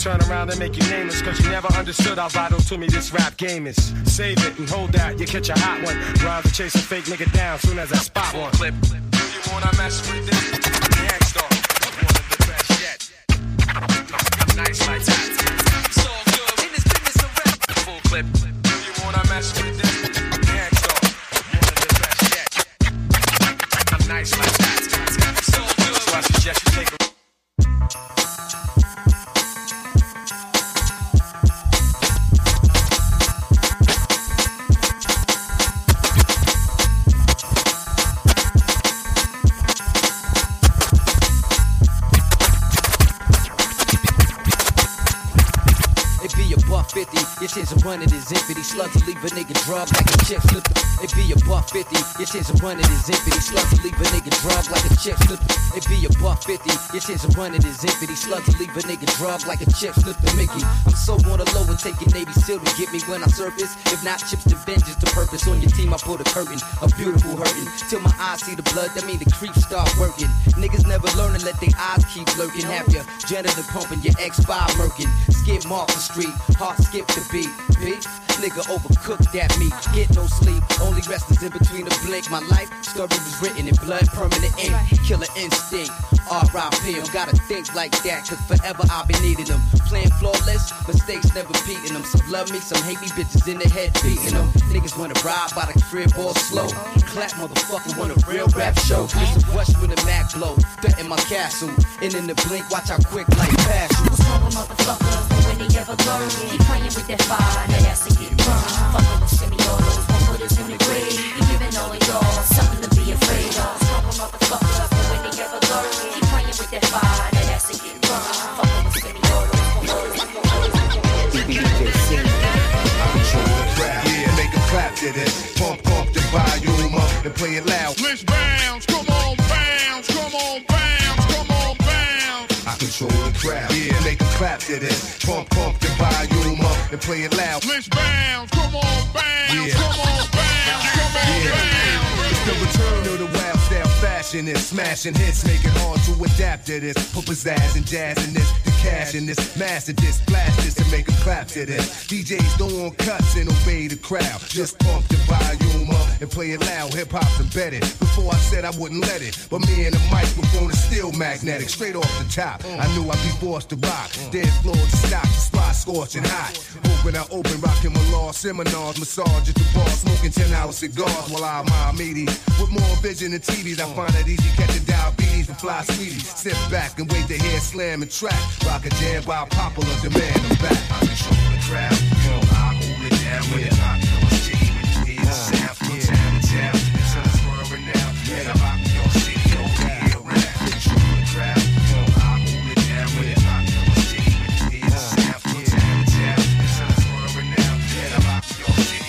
Turn around and make you nameless, cause you never understood how vital to me this rap game is. Save it and hold that, you catch a hot one. Rhymes chase a fake nigga down soon as I spot one. Clip. Do you wanna mess with this? Gang Starr. One of the best yet. Nice like that. It's all good in this business of rap. Full clip. Do you wanna mess with this? One of the best yet. Nice like that. So I suggest you take a chance of is empty. Slugs will leave a nigga drug like a chip. It be a buck 50, your chance of running is empty. Slugs leave a nigga drug like a chip slip. It be a buck 50, your chance of running is empty. Slugs leave a nigga drug like a chip slip to Mickey. I'm so on the low and taking Navy SEAL to get me when I surface. If not chips to vengeance, to purpose on your team, I put a curtain, a beautiful hurting. Till my eyes see the blood, that mean the creeps start working. Niggas never learn to let their eyes keep lurking. Have your janitor pumping, your X5 murking. Skip off the street, heart skip the beat. Beef, nigga overcooked at me. Get no sleep, only rest is in between the blink. My life story was written in blood, permanent ink. Killer instinct, R.I.P. I'm gotta think like that, cause forever I'll be needing them. Playing flawless, mistakes never beating them. Some love me, some hate me, bitches in the head beating them. Niggas wanna ride by the crib all slow. Clap, motherfucker, want a real rap show. It's a rush when the Mac blow. Threaten my castle, and in the blink, watch how quick life pass you. What's wrong with? When they ever learn, keep playing with that fire, that ass to get burned. Fucking with semi-autos, won't put us in the grave. You giving all of y'all something to be afraid of. What's wrong with motherfuckers? When they ever learn, keep playing with that fire, that ass to get burned. Fucking with semi-autos, won't put us in the Yeah, make a clap to this. Pump up the volume up and play it loud. Let's bounce, control the crowd. Yeah, make a clap to this. Pump up the volume up and play it loud. Let's bounce, come on, bounce, Yeah. come on, bounce, come on, bounce. It's the return of the wild style fashion is smashing hits, make it hard to adapt to this. Put pizzazz and jazz in this, cash in this, master this, blast this, and make a clap to this. DJs don't want cuts and obey the crowd. Just pump the volume up and play it loud. Hip hop's embedded. Before I said I wouldn't let it, but me and the microphone is still magnetic. Straight off the top, I knew I'd be forced to rock. Dead floor to stop, the spot scorching hot. Open I open, rocking my law seminars, massage at the bar, smoking 10 hour cigars while I'm my meaties. With more vision than TVs, I find it easy catching diabetes from fly sweeties. Sit back and wait to hear slam and track. Rock a jam by popular demand. I'm back. I control the crowd. You know, I hold it down with it. I know it's G when you uh, sound from town to town. It's a swerving now. Yeah, I rock your city over here around. Control the crowd. You know, I hold it down with it. I know it's G when you uh, sound from town to town. It's a swerving now. Yeah, I rock your city.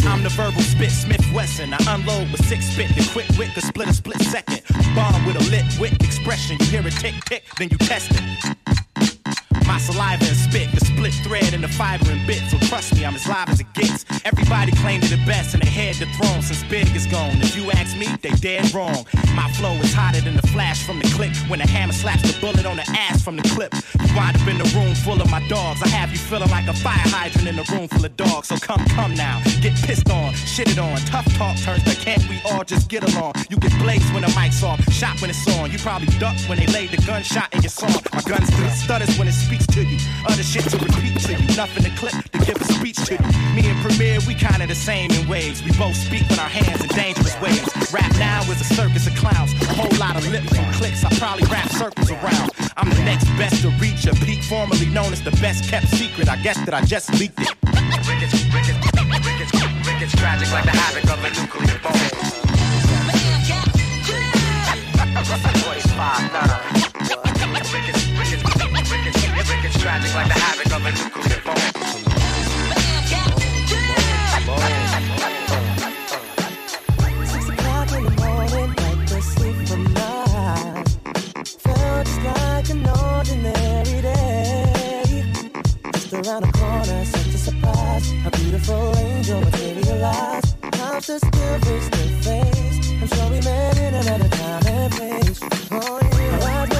I'm the verbal spit Wesson. I unload with six spit. The quick wit could split a split second. Bomb with a lit wit expression. You hear a tick tick, then you test it. My saliva and spit, the split thread and the fiber and bit. So trust me, I'm as live as it gets. Everybody claimed to the best and they had the throne since Big is gone. If you ask me, they dead wrong. My flow is hotter than the flash from the clip. When the hammer slaps the bullet on the ass from the clip. You up in the room full of my dogs. I have you feeling like a fire hydrant in a room full of dogs. So come, come now. Get pissed on, shitted on. Tough talk turns but can't we all just get along? You get blazed when the mic's off, shot when it's on. You probably duck when they laid the gunshot in your song. My gun still stutters when it speaks to you. Other shit to repeat to you. Nothing to clip to give a speech to you. Me and Premier, we kinda the same in ways. We both speak with our hands in dangerous ways. Rap now is a circus of clowns. A whole lot of lips and clicks. I probably wrap circles around. I'm the next best to reach a peak, formerly known as the best kept secret. I guess that I just leaked it. It's tragic like the havoc of a nuclear bomb. tragic like the havoc of a nuclear bomb. Six o'clock in the morning. Felt just like an ordinary day. Just around the corner, such a surprise. A beautiful angel materialized. To face? I'm sure we met in another time and place. Oh, yeah.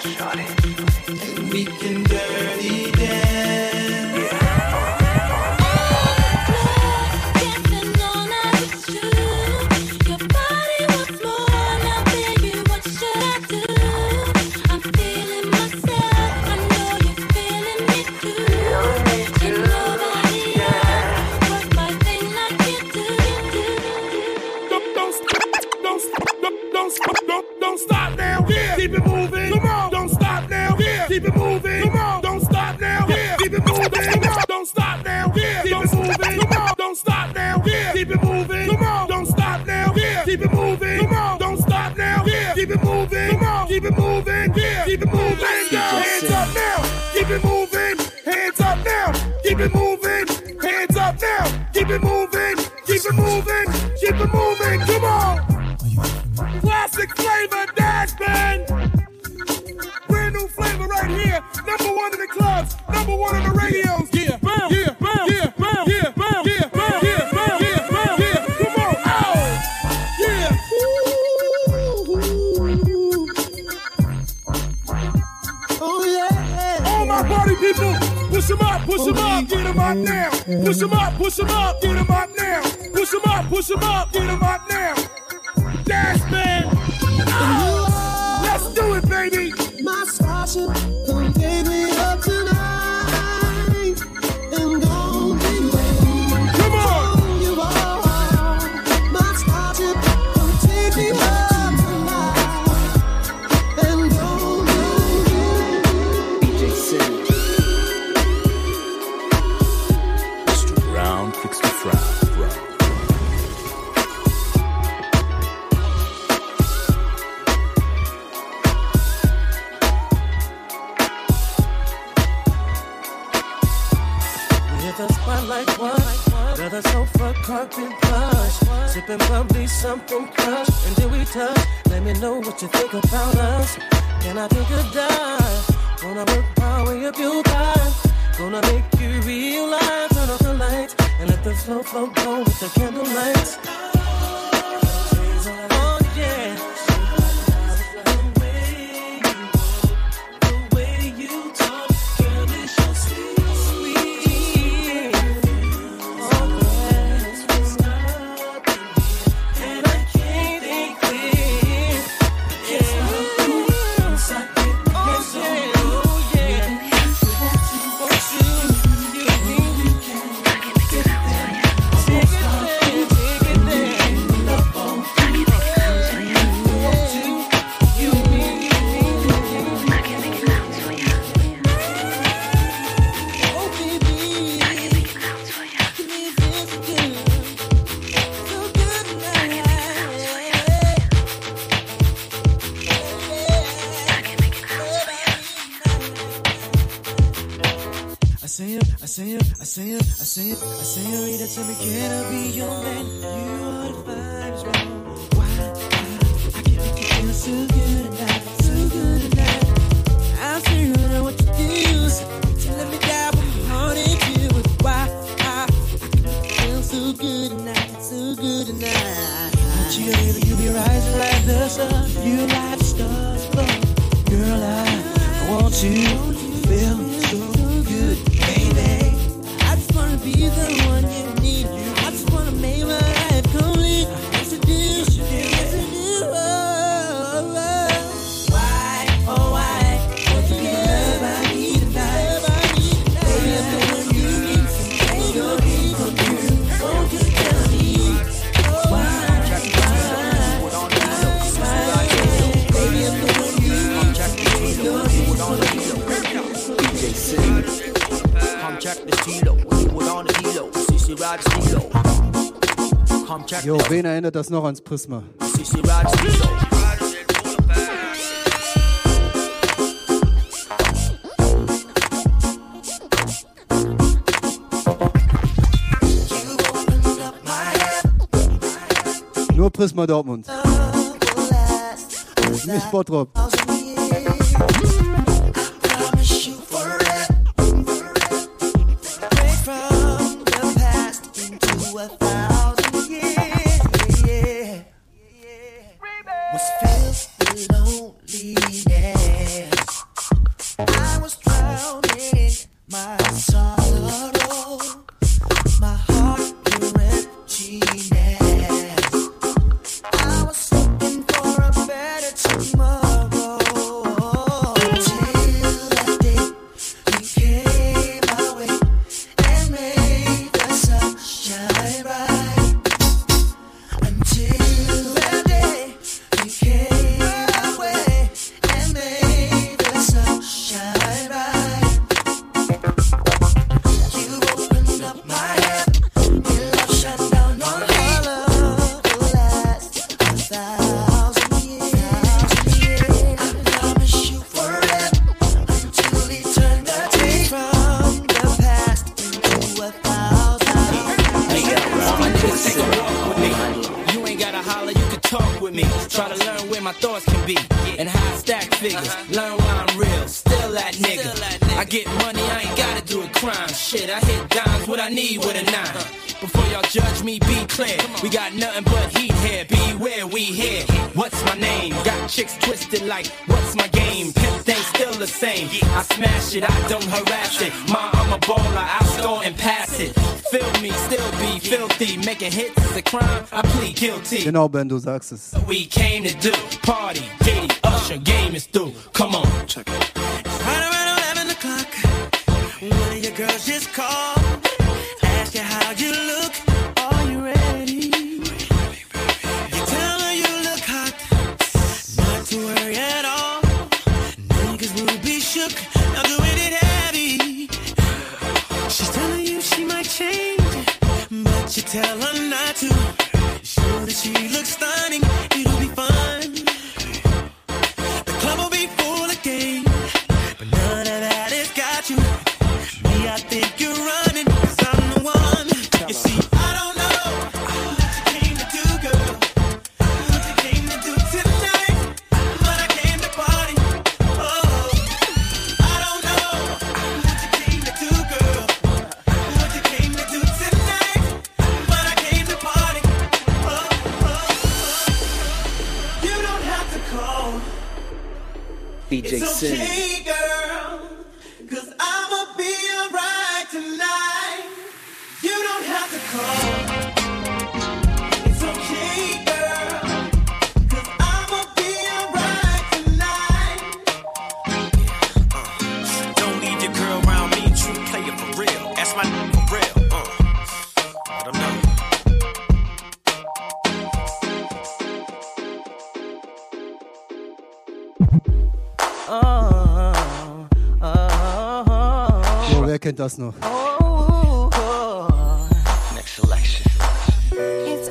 shawty. And we can Jo, wen erinnert das noch ans Prisma? Nur Prisma Dortmund. Nicht Bottrop. You know, Ben Duzak says. We came to do party.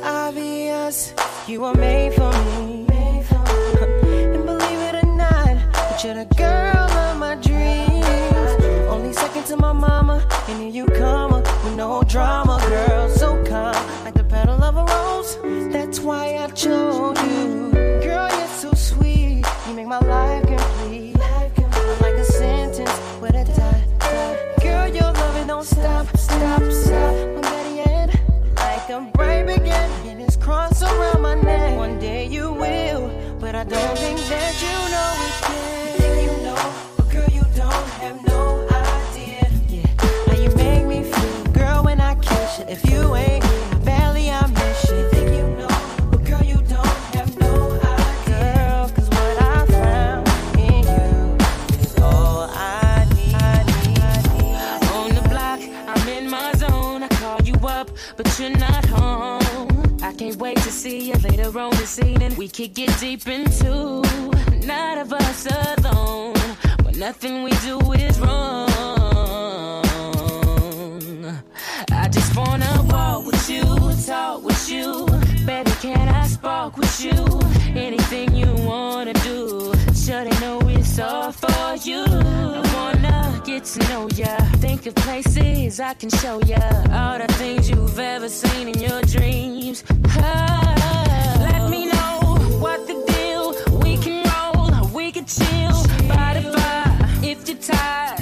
obvious you were made for me. And believe it or not, but you're the girl of my dreams. Only second to my mama, and here you come with no drama, girl. So calm, like the petal of a rose. That's why I chose you. Girl, you're so sweet. You make my life complete. Like a sentence with a dot. Girl, your loving don't stop, stop, stop. I'm better yet, like a bright begin. And it's cross around my neck. One day you will, but I don't think that you know it yet. Think you know, but girl, you don't have no idea. Yeah, how you make me feel, girl, when I catch it. If you ain't you this evening. We could get deep into none of us alone, but nothing we do is wrong. I just wanna walk with you, talk with you. Baby, can I spark with you? Anything you wanna do, sure they know it's all for you. I wanna get to know ya. Think of places I can show ya. All the things you've ever seen in your dreams. Ah, let me know what the deal. We can roll, we can chill. By the fire, if you're tired,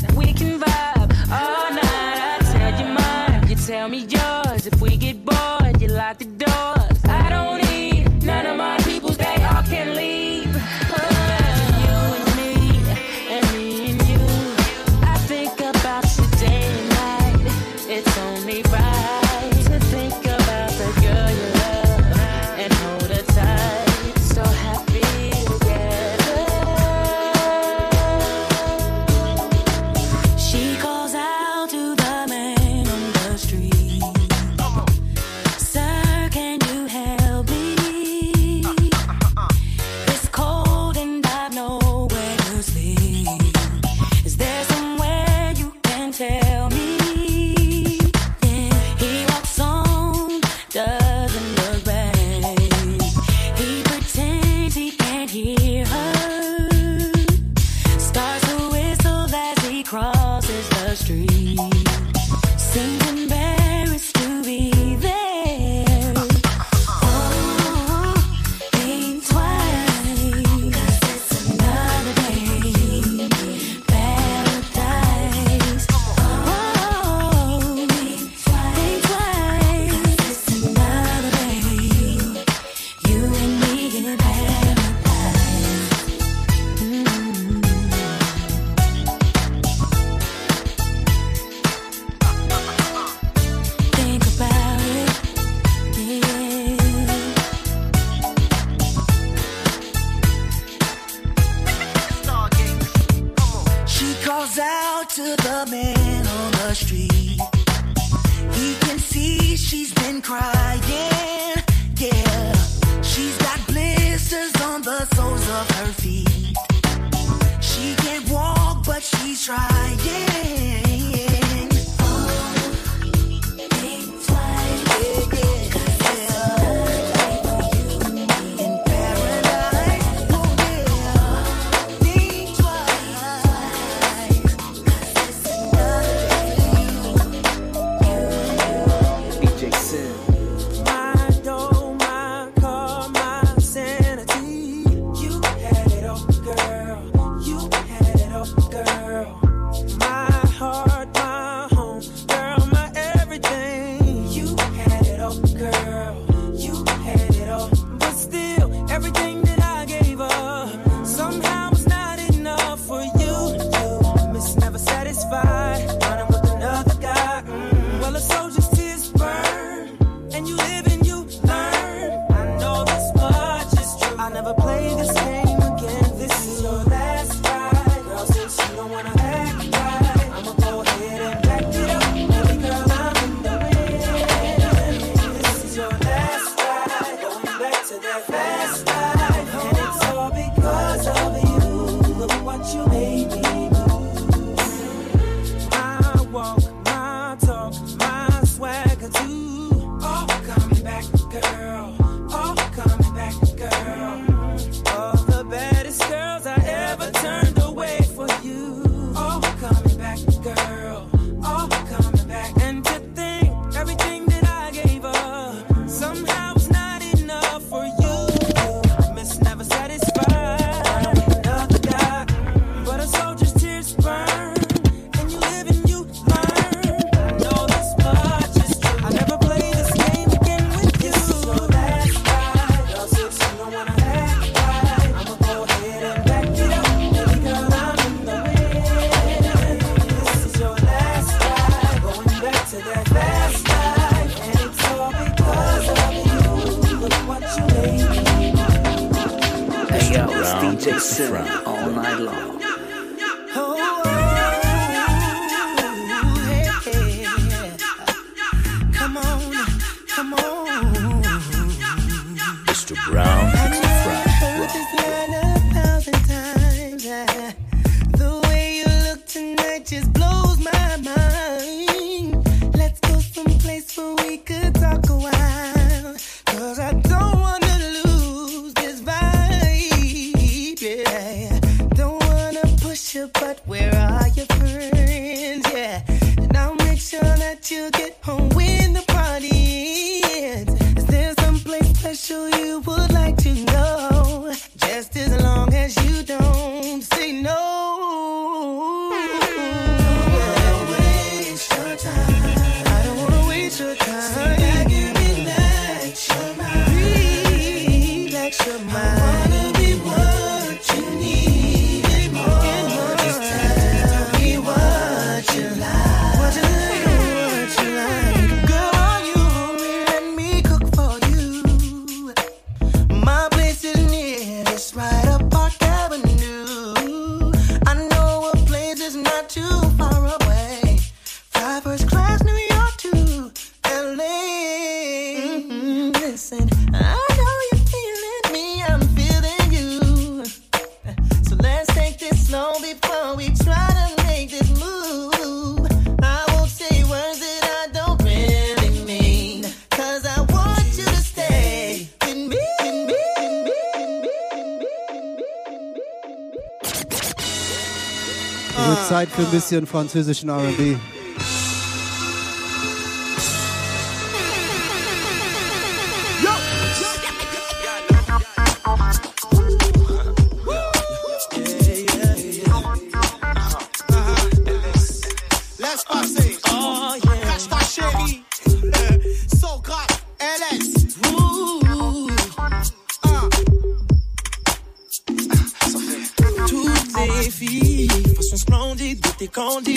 ein bisschen französischen RB.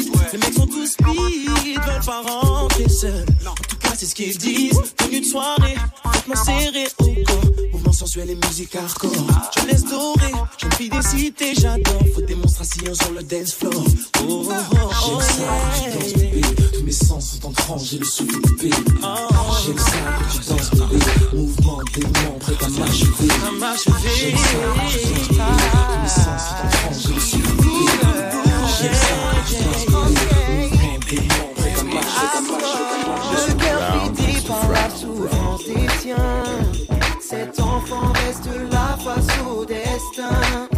Ouais. Les mecs sont tous vides, veulent pas rentrer seuls. En tout cas, c'est ce qu'ils disent. Tenue de soirée, moi serré au corps. Mouvement sensuel et musique hardcore. Je laisse dorer, j'aime fille des cités, j'adore. Faut démonstration sur le dance floor. Oh, oh, oh, oh J'aime oh, ça, yeah. tu danses, bébé, Tous mes sens sont en tranche, j'ai le souffle coupé. Oh, J'aime ça que tu danses, bébé. Mouvement des membres, prêt à m'achever. J'aime ça que tu danses, bébé. Tous mes sens sont en tranche, j'ai le souffle coupé. Je perfidie par la souffrance des tiens. Cet enfant reste là face au destin.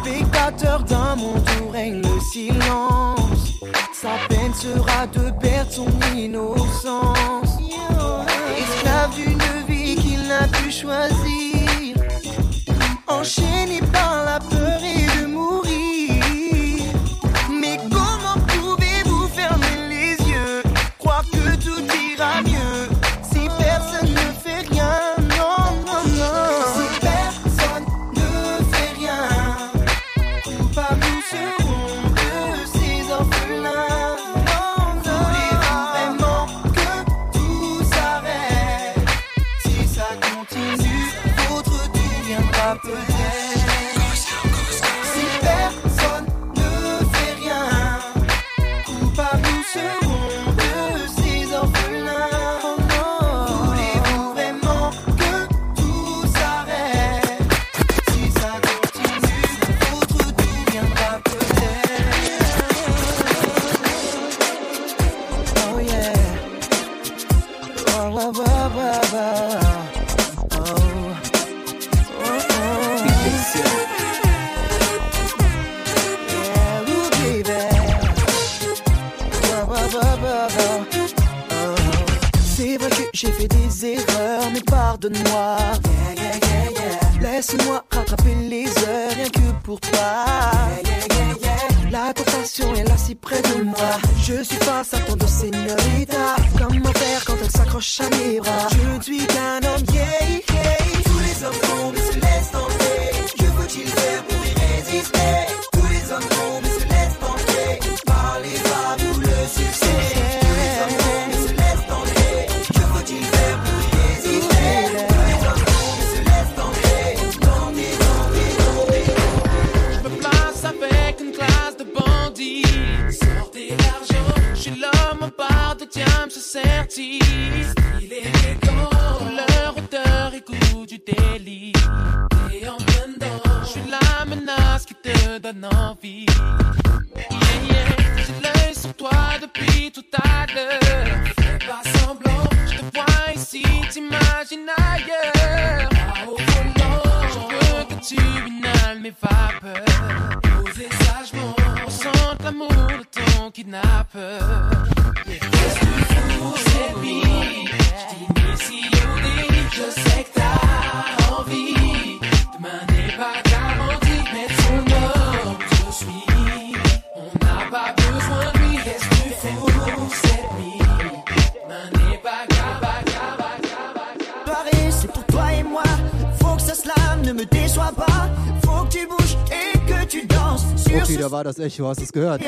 Spectateur d'un monde où règne le silence. Sa peine sera de perdre son innocence. Esclave d'une vie qu'il n'a pu choisir. Echo, hast du es gehört?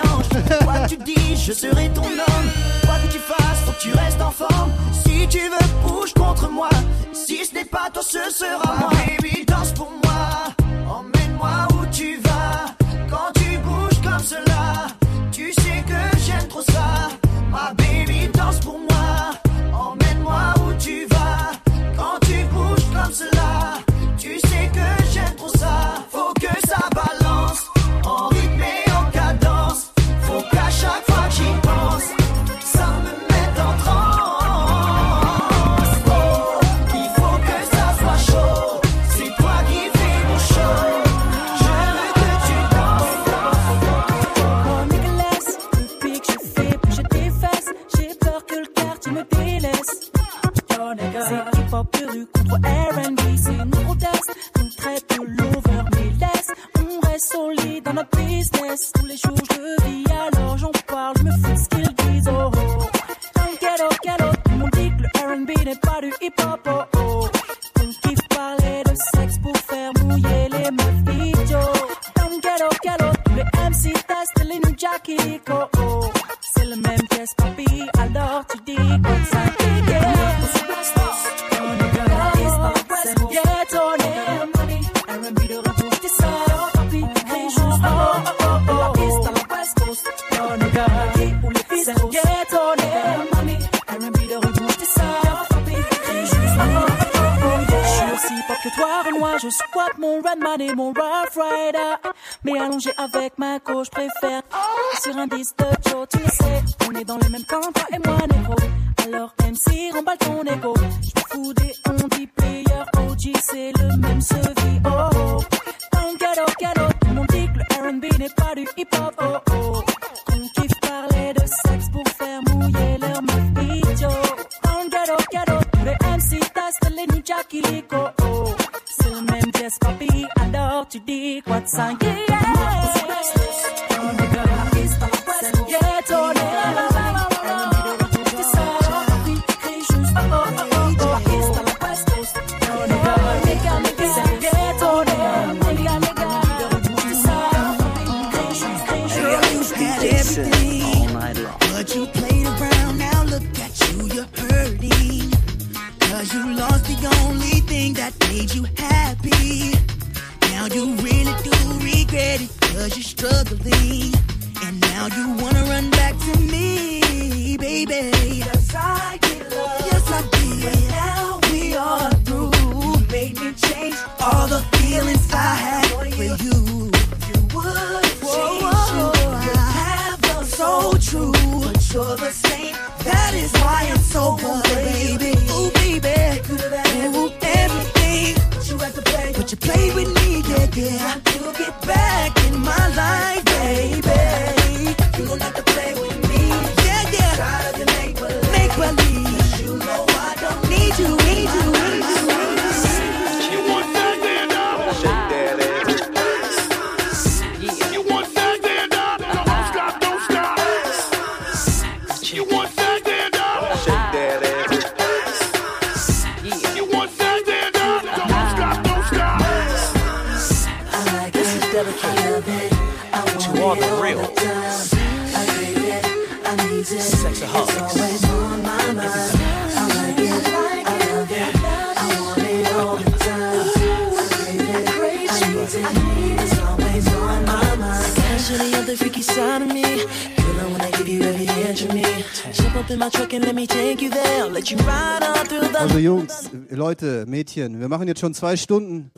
jetzt schon zwei Stunden.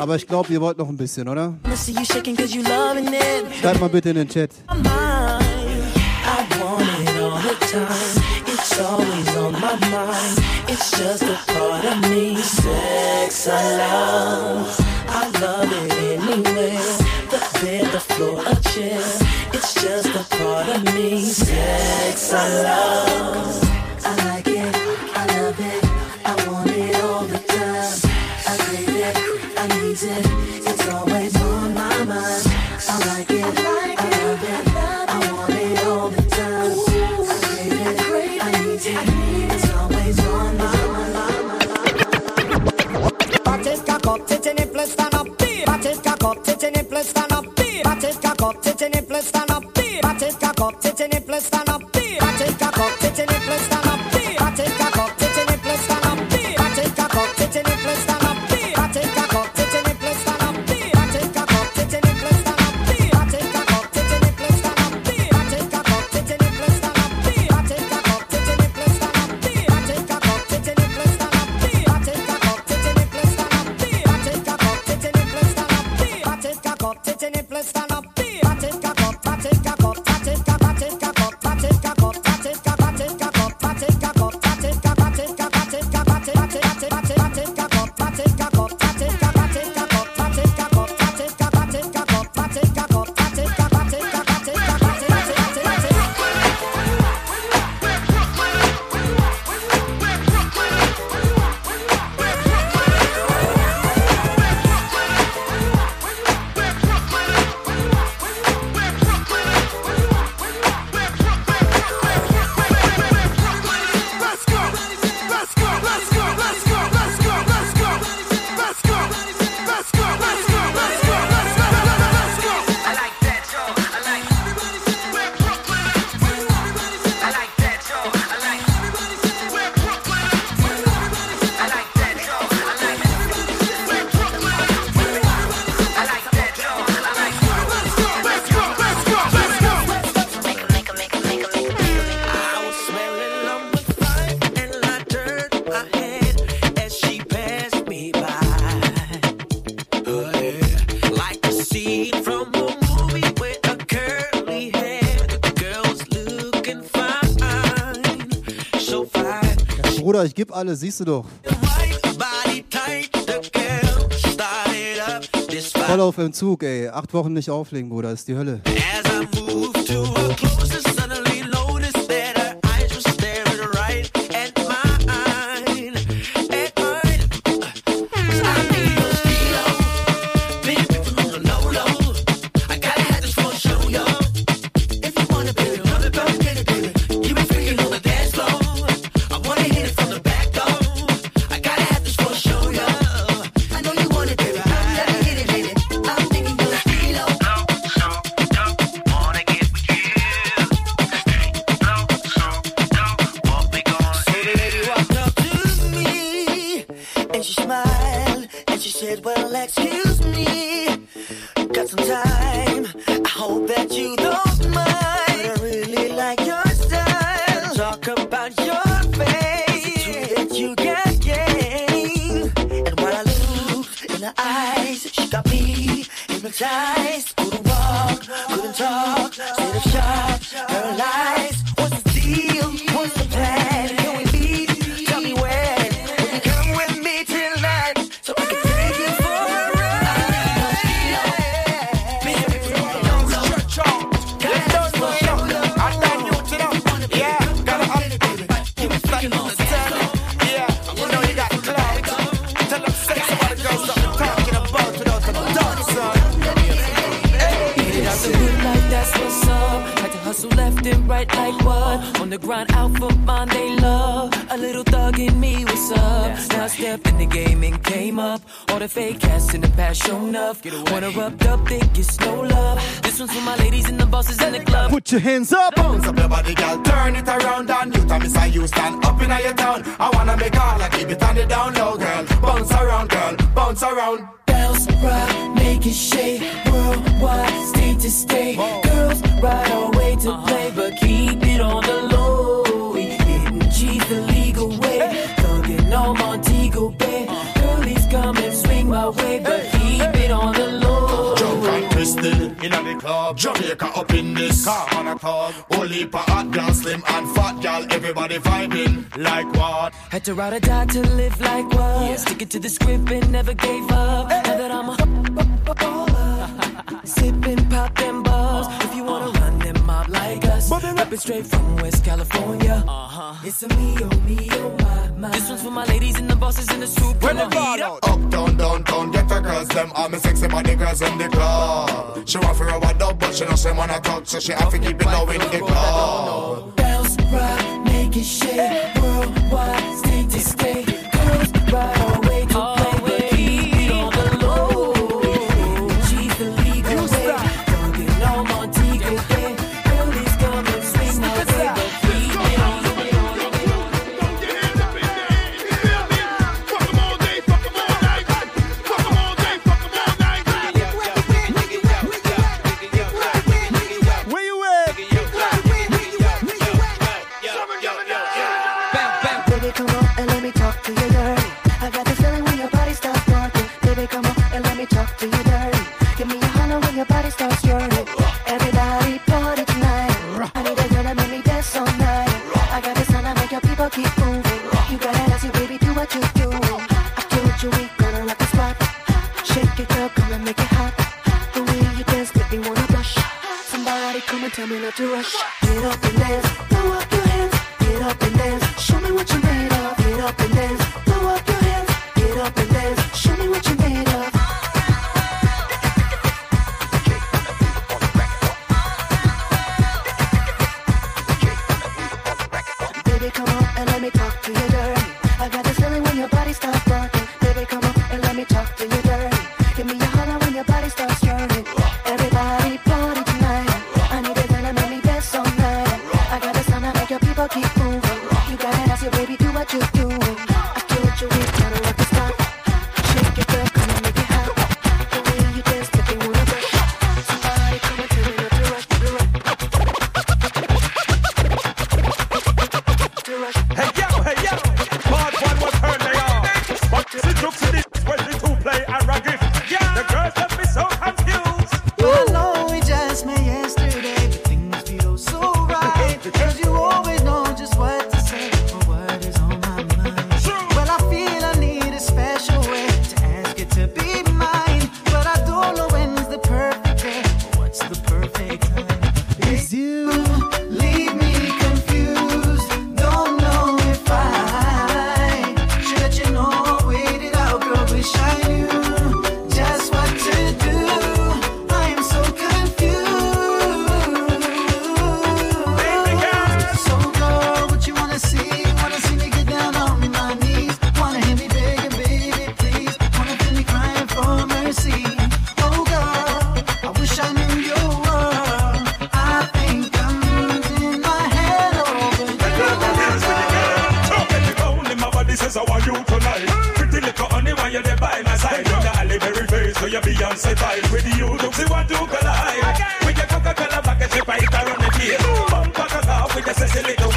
Aber ich glaube, ihr wollt noch ein bisschen, oder? Schreibt mal bitte in den Chat. It's always on my mind. It's just a part of me. Sex I love. I love it anyway. The bed, the floor, a chair. It's just a part of me. Sex I love. up. Tete plus ich gebe alles, siehst du doch. Voll auf Entzug, ey. Acht Wochen nicht auflegen, Bruder, ist die Hölle. As I move to a that's what's up. Had to hustle left and right like what? On the grind out for mine, they love. A little thug in me, what's up? Now. I stepped in the game and came up. All the fake ass in the past, shown up. Wanna rub up, think it's no love. This one's for my ladies and the bosses in the club. Put your hands up. Bounce up your body, girl. Turn it around and you tell me I you stand up in your town. I wanna make all I keep it on the down low, girl. Bounce around, girl. Bounce around. Girls ride, make it shake. Worldwide, state to state. Girls ride our way to uh-huh. play, but keep it on the low. We Hitting G's the legal way. Thugging on Montego Bay. Uh-huh. Girlies come and swing my way, but twisted. In the club, Jamaica up in this. Car on a club. Only for hot girl, slim and fat girl, everybody vibing. Like what? Had to ride or die to live like what? Yeah. Sticking to the script and never gave up. Hey. Now that I'm a baller. Sipping pop them balls. West. Rapping straight from West California. Uh-huh. It's a me, oh me, oh my, my. This one's for my ladies and the bosses in the soup. When the beat up. Up, down, down, down, get the girls them. I'm a sexy body girls in the club. She want for a wild dog, but she know she wanna talk, so she have to keep it low in the club. Bells rock, make it shake. Worldwide, state to state. Girls ride oh, away. tell me not to rush. Get up and dance, throw up your hands. Get up and dance, show me what you made. your Beyonce vibe. With you look see what you collide. With your Coca-Cola bucket, you fight around the field Bump back off with your sexy little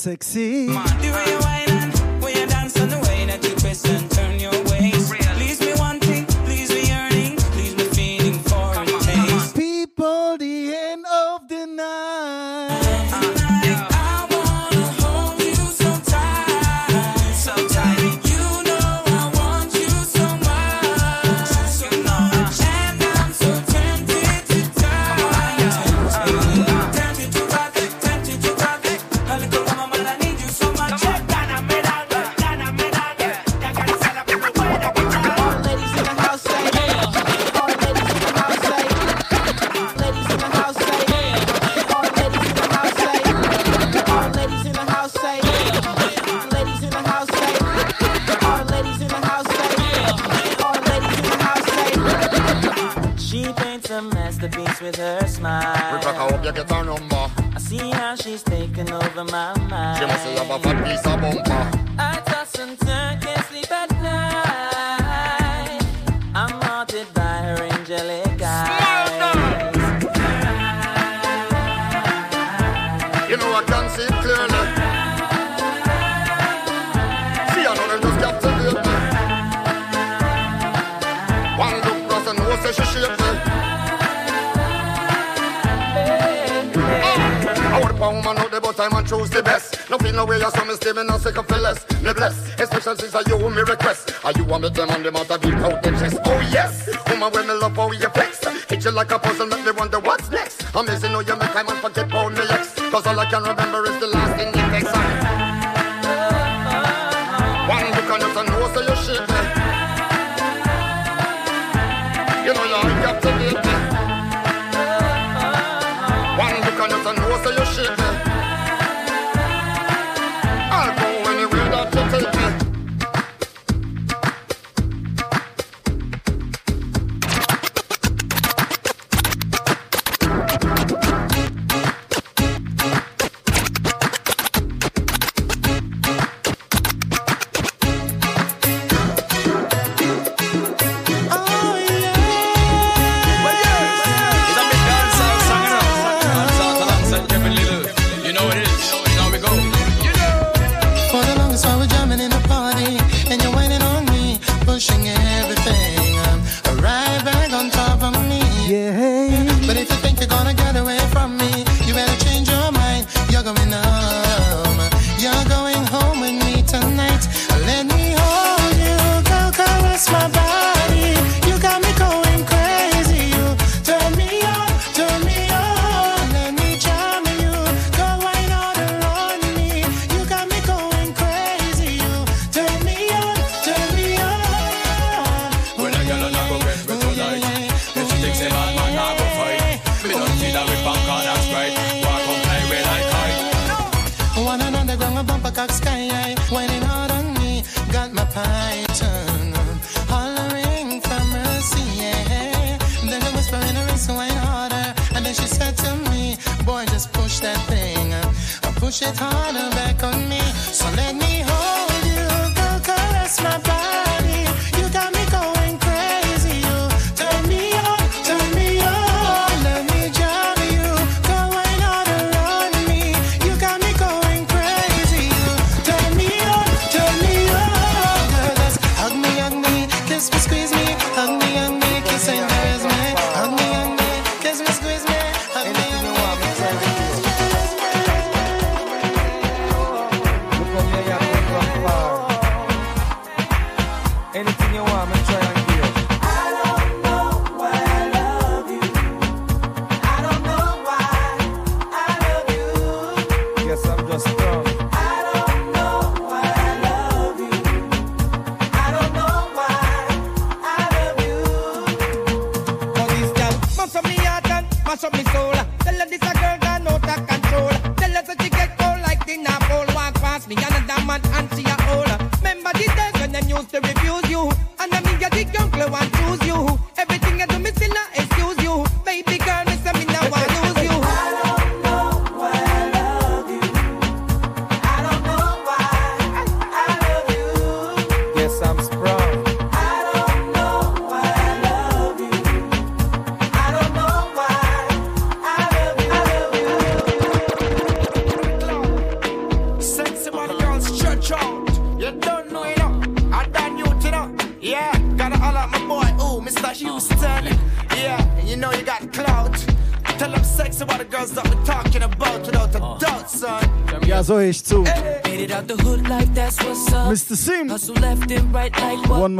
sexy.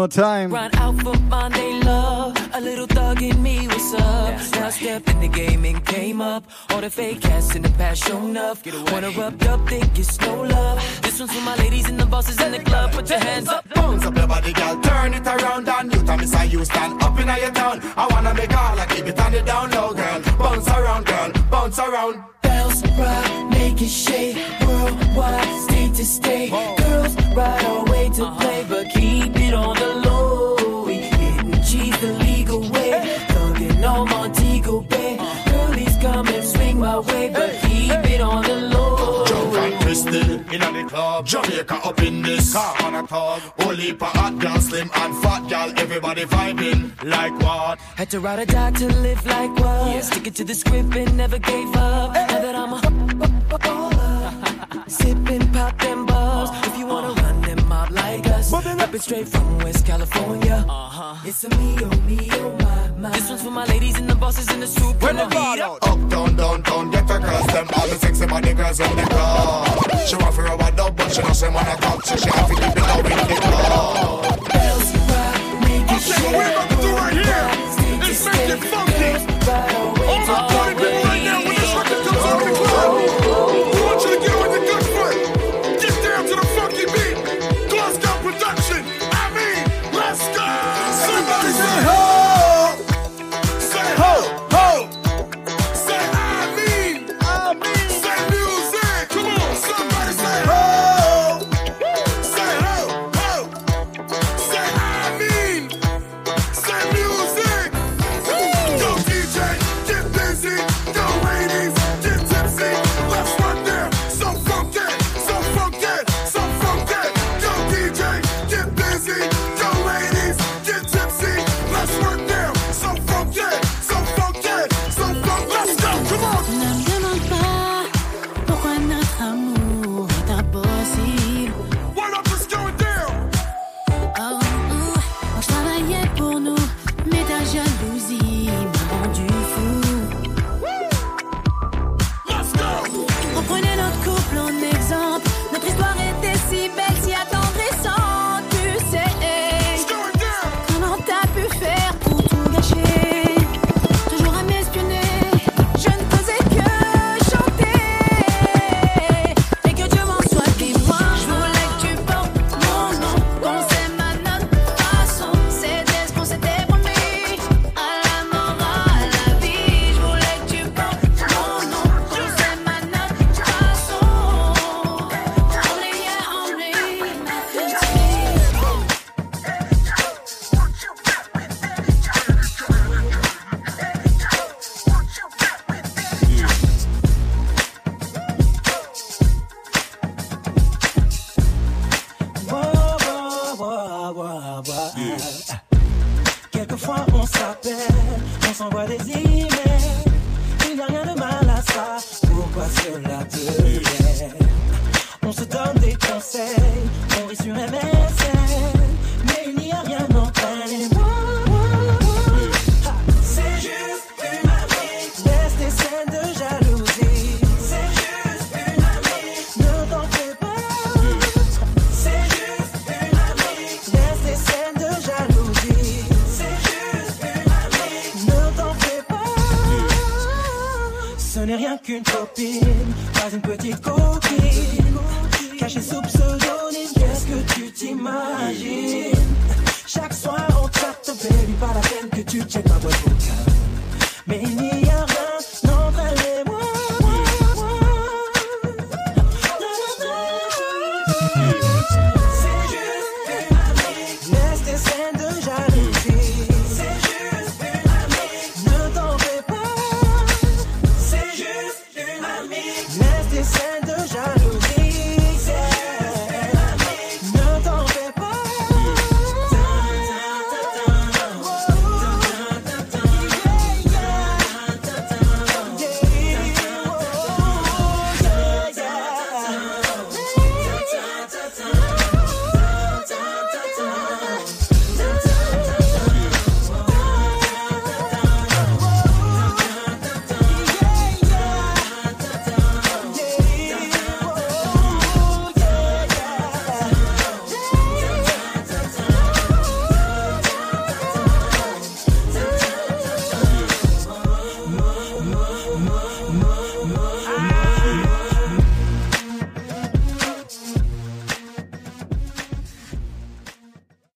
more time. Run out for Monday love. A little thug in me was up. Now right. in the game and came up. All the fake ass in the past shown up. Wanna rub up hog. Only for hot girl, slim and fat girl, everybody vibing like what? Had to ride a die to live like what? Yeah. Stick it to the script and never gave up. Hey. Now that I'm a baller, sipping pop them balls. Uh, if you wanna uh, run them up like us, up it straight from West California. Uh-huh. It's a me, oh me, oh my, my. This one's for my ladies and the bosses in the soup when the beat up. Up, down, down, down, get across them. All the sexy body girls on the car. Show off your body she know say wanna cop, so she have to keep it up in the car.